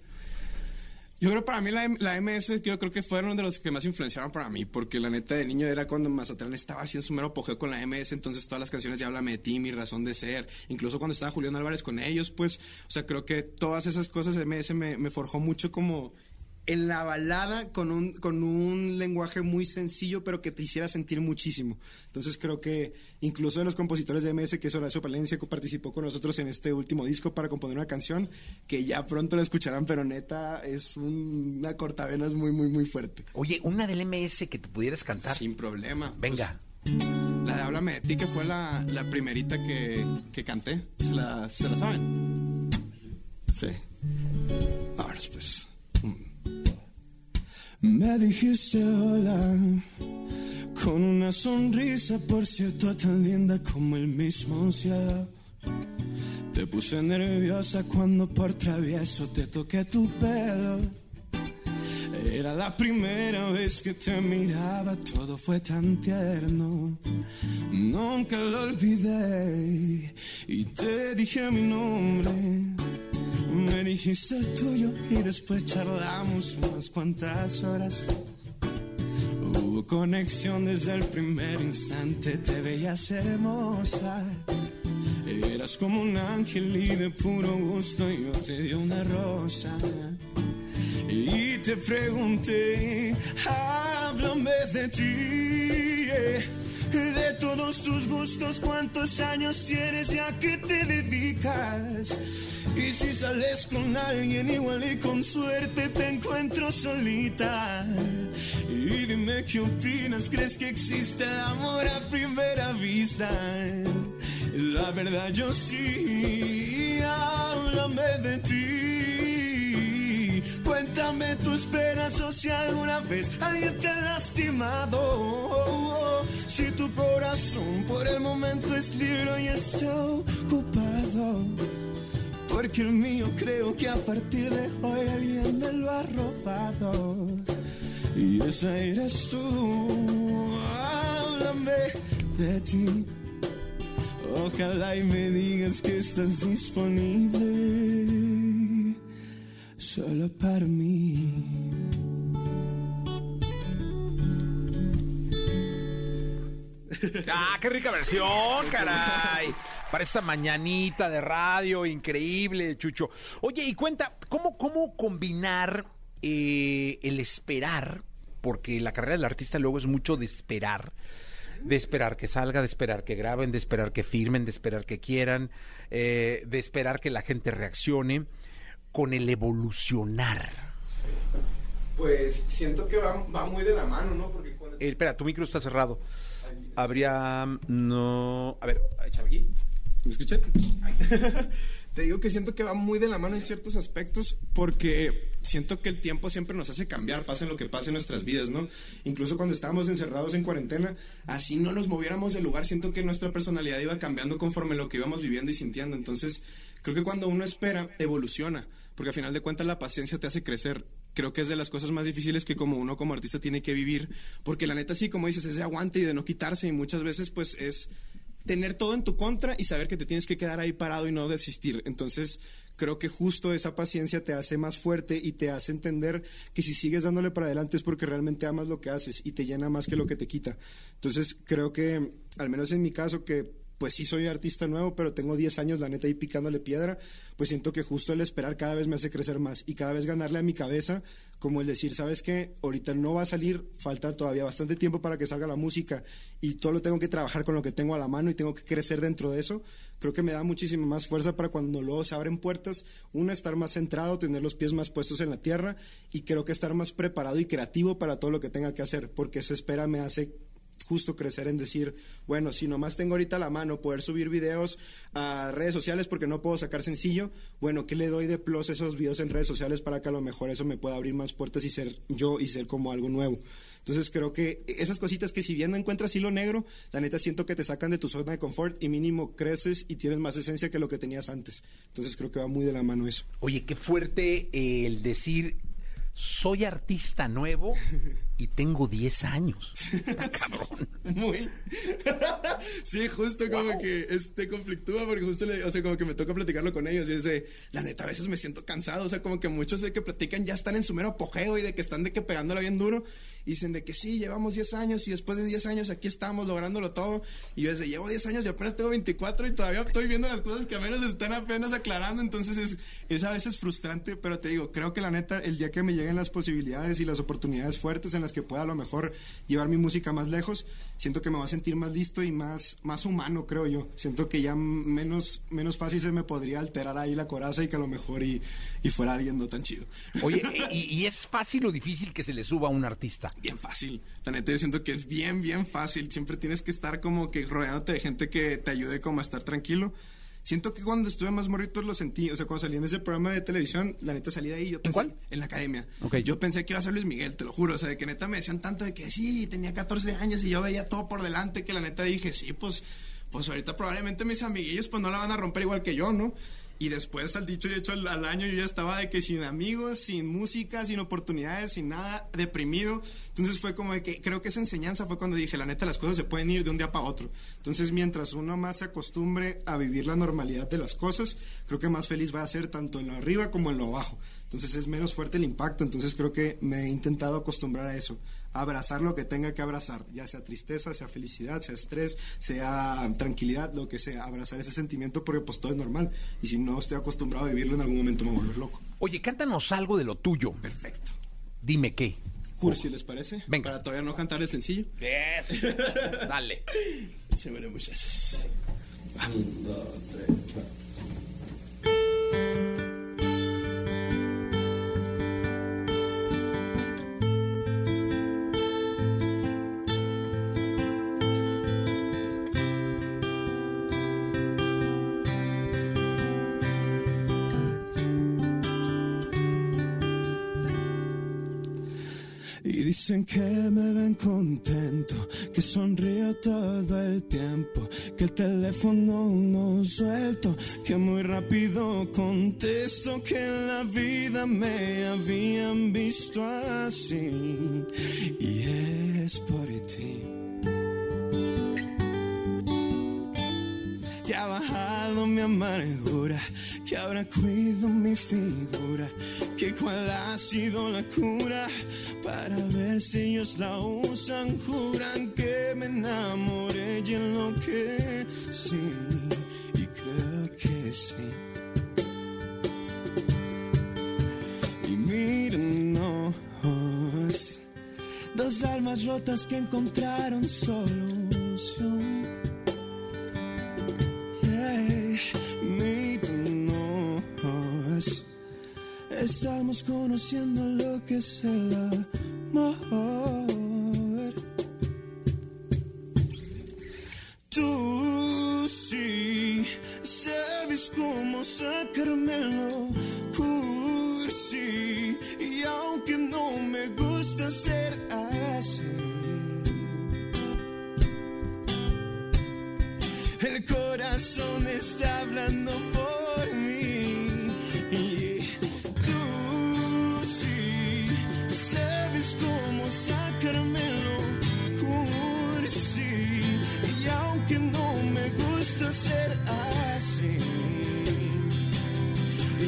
Yo creo para mí la, la MS, yo creo que fueron de los que más influenciaron para mí, porque la neta de niño era cuando Mazatlán estaba así en su mero apogeo con la MS, entonces todas las canciones de Háblame de ti, Mi Razón de Ser, incluso cuando estaba Julián Álvarez con ellos, pues, o sea, creo que todas esas cosas MS me, me forjó mucho como en la balada con un, con un lenguaje muy sencillo, pero que te hiciera sentir muchísimo. Entonces creo que incluso de los compositores de MS, que es Horacio Palencia, que participó con nosotros en este último disco para componer una canción, que ya pronto la escucharán, pero neta es un- una cortavenas muy, muy, muy fuerte. Oye, una del MS que te pudieras cantar. Sin problema. Venga. Pues, la de Háblame de ti, que fue la, la primerita que, que canté. ¿Se la, ¿Se la saben? Sí. Ahora pues. Me dijiste hola con una sonrisa, por cierto, tan linda como el mismo cielo. Te puse nerviosa cuando por travieso te toqué tu pelo. Era la primera vez que te miraba, todo fue tan tierno. Nunca lo olvidé y te dije mi nombre. Me dijiste el tuyo y después charlamos unas cuantas horas. Hubo conexión desde el primer instante, te veías hermosa. Eras como un ángel y de puro gusto yo te di una rosa. Y te pregunté, háblame de ti, eh, de todos tus gustos, cuántos años tienes y a qué te dedicas. Y si sales con alguien igual y con suerte te encuentro solita. Y dime qué opinas, ¿crees que existe el amor a primera vista? La verdad yo sí, háblame de ti. Cuéntame tus penas o si alguna vez alguien te ha lastimado. Si tu corazón por el momento es libre y está ocupado. Porque el mío creo que a partir de hoy alguien me lo ha robado. Y esa eres tú. Háblame de ti. Ojalá y me digas que estás disponible solo para mí. ¡Ah, qué rica versión, caray! Para esta mañanita de radio, increíble, Chucho. Oye, y cuenta, ¿cómo, cómo combinar eh, el esperar? Porque la carrera del artista luego es mucho de esperar. De esperar que salga, de esperar que graben, de esperar que firmen, de esperar que quieran, eh, de esperar que la gente reaccione, con el evolucionar. Pues siento que va, va muy de la mano, ¿no? Porque cuando... Eh, espera, tu micro está cerrado. Habría. No. A ver, échame aquí. ¿Me escuché? Te digo que siento que va muy de la mano en ciertos aspectos porque siento que el tiempo siempre nos hace cambiar, pase lo que pase en nuestras vidas, ¿no? Incluso cuando estábamos encerrados en cuarentena, así no nos moviéramos del lugar, siento que nuestra personalidad iba cambiando conforme lo que íbamos viviendo y sintiendo. Entonces, creo que cuando uno espera, evoluciona, porque al final de cuentas la paciencia te hace crecer creo que es de las cosas más difíciles que como uno como artista tiene que vivir, porque la neta sí, como dices, es de aguante y de no quitarse y muchas veces pues es tener todo en tu contra y saber que te tienes que quedar ahí parado y no desistir. Entonces, creo que justo esa paciencia te hace más fuerte y te hace entender que si sigues dándole para adelante es porque realmente amas lo que haces y te llena más que lo que te quita. Entonces, creo que, al menos en mi caso, que pues sí soy artista nuevo, pero tengo 10 años, la neta, ahí picándole piedra, pues siento que justo el esperar cada vez me hace crecer más y cada vez ganarle a mi cabeza, como el decir, ¿sabes qué? Ahorita no va a salir, falta todavía bastante tiempo para que salga la música y todo lo tengo que trabajar con lo que tengo a la mano y tengo que crecer dentro de eso. Creo que me da muchísima más fuerza para cuando luego se abren puertas, una, estar más centrado, tener los pies más puestos en la tierra y creo que estar más preparado y creativo para todo lo que tenga que hacer, porque esa espera me hace justo crecer en decir, bueno, si nomás tengo ahorita la mano poder subir videos a redes sociales porque no puedo sacar sencillo, bueno, ¿qué le doy de plus a esos videos en redes sociales para que a lo mejor eso me pueda abrir más puertas y ser yo y ser como algo nuevo? Entonces creo que esas cositas que si bien no encuentras hilo negro, la neta siento que te sacan de tu zona de confort y mínimo creces y tienes más esencia que lo que tenías antes. Entonces creo que va muy de la mano eso. Oye, qué fuerte el decir soy artista nuevo y tengo 10 años. Está cabrón. Muy. sí, justo como que este conflictúa porque justo le, o sea, como que me toca platicarlo con ellos y dice, la neta, a veces me siento cansado, o sea, como que muchos de que platican ya están en su mero apogeo y de que están de que pegándola bien duro y dicen de que sí, llevamos 10 años y después de 10 años aquí estamos lográndolo todo y yo desde llevo 10 años y apenas tengo 24 y todavía estoy viendo las cosas que a menos están apenas aclarando, entonces es, es a veces frustrante, pero te digo, creo que la neta, el día que me lleguen las posibilidades y las oportunidades fuertes en las que pueda a lo mejor llevar mi música más lejos, siento que me va a sentir más listo y más, más humano, creo yo. Siento que ya menos, menos fácil se me podría alterar ahí la coraza y que a lo mejor y, y fuera alguien no tan chido. Oye, ¿y, ¿y, es fácil o difícil que se le suba a un artista? Bien fácil. La neta, yo siento que es bien, bien fácil. Siempre tienes que estar como que rodeándote de gente que te ayude como a estar tranquilo. Siento que cuando estuve más morrito lo sentí, o sea, cuando salí en ese programa de televisión, la neta salí de ahí. Yo pensé, ¿En cuál? En la academia. Okay. Yo pensé que iba a ser Luis Miguel, te lo juro. O sea, de que neta me decían tanto de que sí, tenía 14 años y yo veía todo por delante, que la neta dije, sí, pues, pues ahorita probablemente mis amiguillos pues no la van a romper igual que yo, ¿no? Y después, al dicho y hecho, al, año yo ya estaba de que sin amigos, sin música, sin oportunidades, sin nada, deprimido. Entonces fue como de que creo que esa enseñanza fue cuando dije, la neta, las cosas se pueden ir de un día para otro. Entonces, mientras uno más se acostumbre a vivir la normalidad de las cosas, creo que más feliz va a ser tanto en lo arriba como en lo abajo. Entonces es menos fuerte el impacto. Entonces creo que me he intentado acostumbrar a eso. A abrazar lo que tenga que abrazar, ya sea tristeza, sea felicidad, sea estrés, sea tranquilidad, lo que sea. Abrazar ese sentimiento porque pues todo es normal. Y si no estoy acostumbrado a vivirlo, en algún momento me voy a volver loco. Oye, cántanos algo de lo tuyo. Perfecto. Dime qué. Cursi, ¿les parece? Venga. Para todavía no cantar el sencillo. Yes. Dale. Échamele, muchachos. Un, dos, tres, cuatro. Dicen que me ven contento, que sonrío todo el tiempo, que el teléfono no suelto, que muy rápido contesto, que en la vida me habían visto así. Y es por ti. Mi amargura, que ahora cuido mi figura, que cuál ha sido la cura, para ver si ellos la usan, juran que me enamoré y en lo que sí, y creo que sí. Y mírenos, dos almas rotas que encontraron solución. Estamos conociendo lo que es el amor. Tú sí sabes cómo sacármelo cursi y aunque no me gusta ser así. Corazón está hablando por mí. Y tú sí sabes cómo sacármelo cursi. Y aunque no me gusta ser así.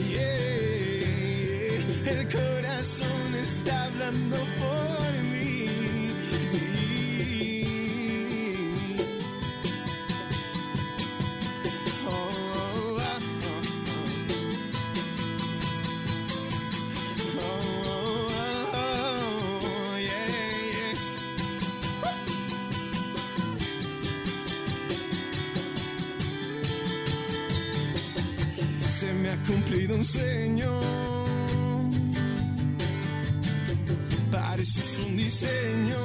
yeah, el corazón está hablando por sueño. Pareces un diseño.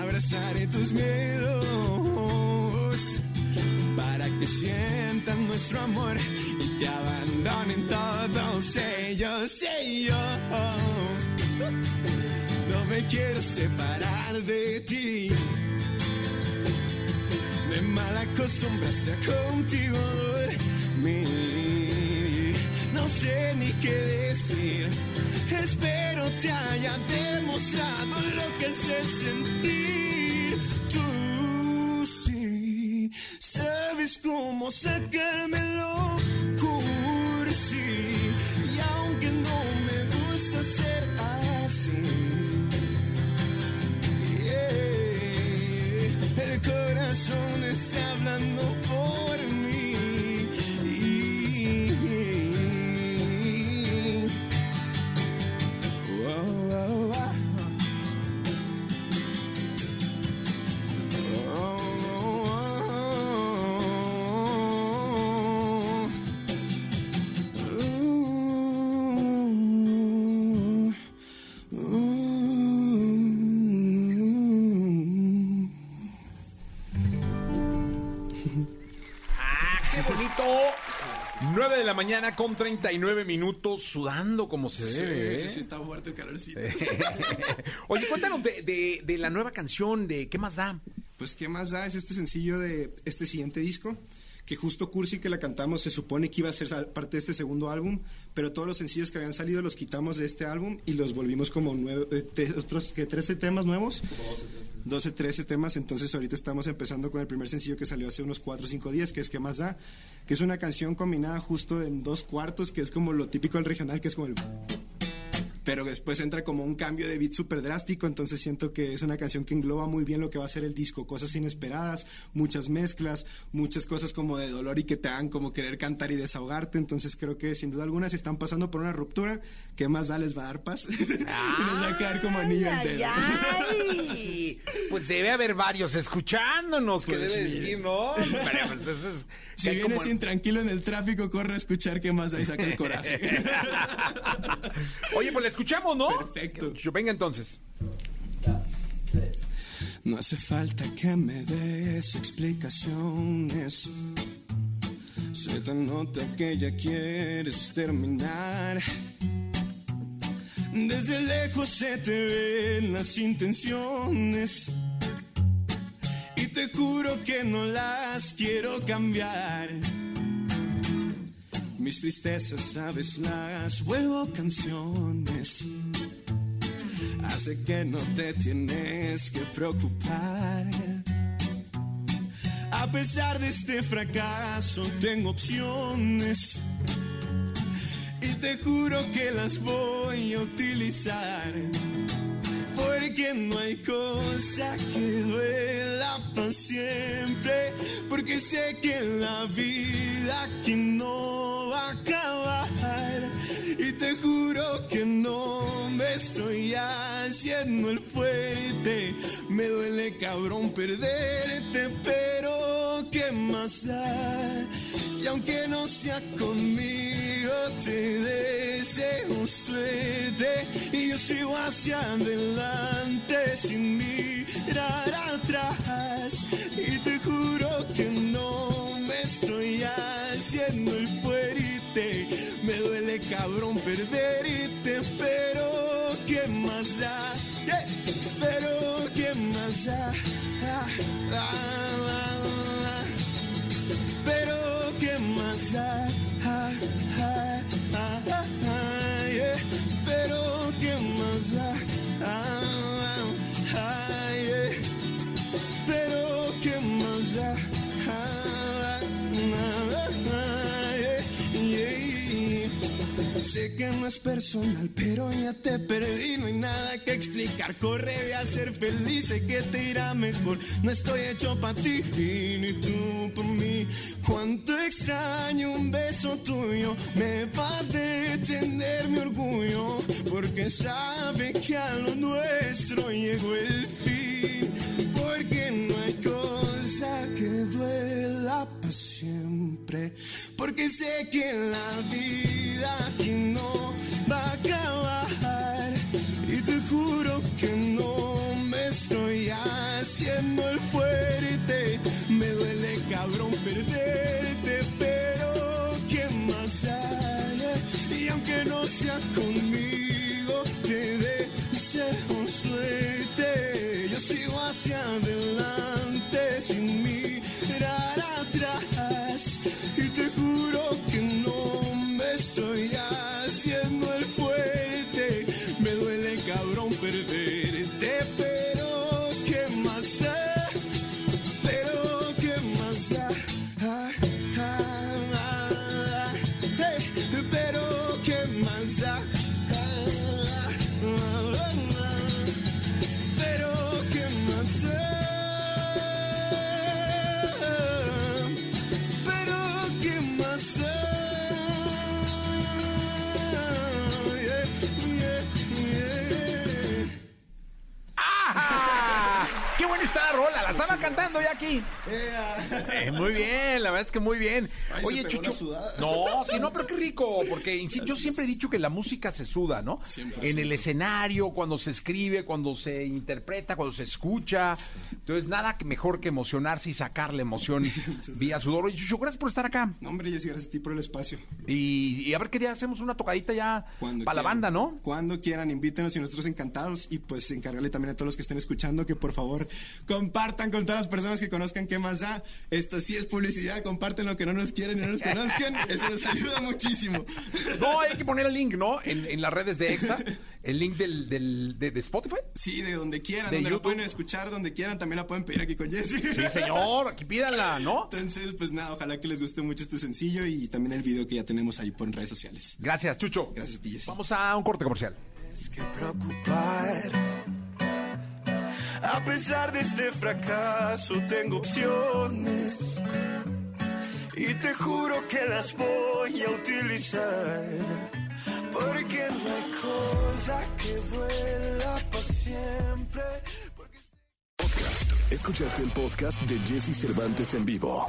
Abrazaré tus miedos para que sientan nuestro amor y te abandonen todos ellos, ellos. No me quiero separar de ti. Me mal acostumbraste a dormir. No sé ni qué decir. Espero te haya demostrado lo que sé sentir. Tú sí sabes cómo sacármelo corazón la mañana con 39 minutos, sudando como se Sí, debe. ¿eh? sí, sí, está fuerte el calorcito. Oye, cuéntanos de, de- de la nueva canción, de ¿Qué más da? Pues, ¿qué más da? Es este sencillo de este siguiente disco que justo Cursi que la cantamos se supone que iba a ser parte de este segundo álbum, pero todos los sencillos que habían salido los quitamos de este álbum y los volvimos como nueve, eh, te- otros que 13 temas nuevos. 12, 13 temas, entonces ahorita estamos empezando con el primer sencillo que salió hace unos 4 o 5 días, que es ¿Qué más da? Que es una canción combinada justo en dos cuartos, que es como lo típico del regional, que es como el... Pero después entra como un cambio de beat súper drástico, entonces siento que es una canción que engloba muy bien lo que va a ser el disco, cosas inesperadas, muchas mezclas, muchas cosas como de dolor y que te hagan como querer cantar y desahogarte, entonces creo que sin duda alguna si están pasando por una ruptura, ¿qué más da? Les va a dar paz y les va a quedar como anillo al dedo. Ay, Pues debe haber varios escuchándonos, que Pues debe mira. decir, ¿no? Pero pues eso es- Si vienes como- intranquilo en el tráfico, corre a escuchar qué más y saca el coraje. Oye, pues la escuchamos, ¿no? Perfecto. Yo- Venga entonces. No hace falta que me des explicaciones. Se te nota que ya quieres terminar. Desde lejos se te ven las intenciones. Te juro que no las quiero cambiar. Mis tristezas, sabes, las vuelvo canciones. Hace que no te tienes que preocupar. A pesar de este fracaso, tengo opciones. Y te juro que las voy a utilizar. Porque no hay cosa que duela para siempre. Porque sé que la vida aquí no va a acabar. Y te juro que no me estoy haciendo el fuerte. Me duele cabrón perderte, pero ¿qué más da? Y aunque no sea conmigo, te deseo suerte. Y yo sigo hacia adelante sin mirar atrás. Y te juro que no me estoy haciendo el fuerte. Me duele cabrón perderte, pero ¿qué más da? Yeah. Pero ¿qué más da? Sé que no es personal, pero ya te perdí, no hay nada que explicar. Corre, ve a ser feliz, sé que te irá mejor. No estoy hecho para ti, ni tú para mí. Cuánto extraño un beso tuyo, me va a detener mi orgullo, porque sabe que a lo nuestro llegó el fin. Porque no hay que duela para siempre. Porque sé que la vida aquí no va a acabar. Y te juro que no me estoy haciendo el fuerte. Me duele cabrón perderte, pero ¿qué más hay? Y aunque no sea conmigo, te deseo suerte. Yo sigo hacia adelante sin cantando ya aquí. Eh, muy bien, la verdad es que muy bien. Ay, Oye, Chucho. No, sí, no, pero qué rico, porque insisto, yo siempre he dicho que la música se suda, ¿no? Siempre, en el escenario, cuando se escribe, cuando se interpreta, cuando se escucha. Entonces, nada mejor que emocionarse y sacar la emoción vía sudor. Oye, Chucho, gracias por estar acá. No, hombre, Jessy, gracias a ti por el espacio. Y, y a ver qué día hacemos una tocadita ya Cuando para la banda, ¿no? Cuando quieran, invítenos y nosotros encantados. Y pues encargarle también a todos los que estén escuchando que por favor compartan con toda todas las personas que conozcan qué más da. Esto sí es publicidad, comparten lo que no nos quieren y no nos conozcan. Eso nos ayuda muchísimo. No, hay que poner el link, ¿no? En, en las redes de EXA. El link del, del- de, de Spotify. Sí, de donde quieran, De donde lo YouTube. pueden escuchar, donde quieran, también la pueden pedir aquí con Jessy. Sí, señor, aquí pídanla, ¿no? Entonces, pues nada, ojalá que les guste mucho este sencillo y también el video que ya tenemos ahí por redes sociales. Gracias, Chucho. Gracias a ti, Jessy. Vamos a un corte comercial. que preocupar. A pesar de este fracaso tengo opciones y te juro que las voy a utilizar. Porque no hay cosa que duela para siempre. Escuchaste el podcast de Jesse Cervantes en vivo.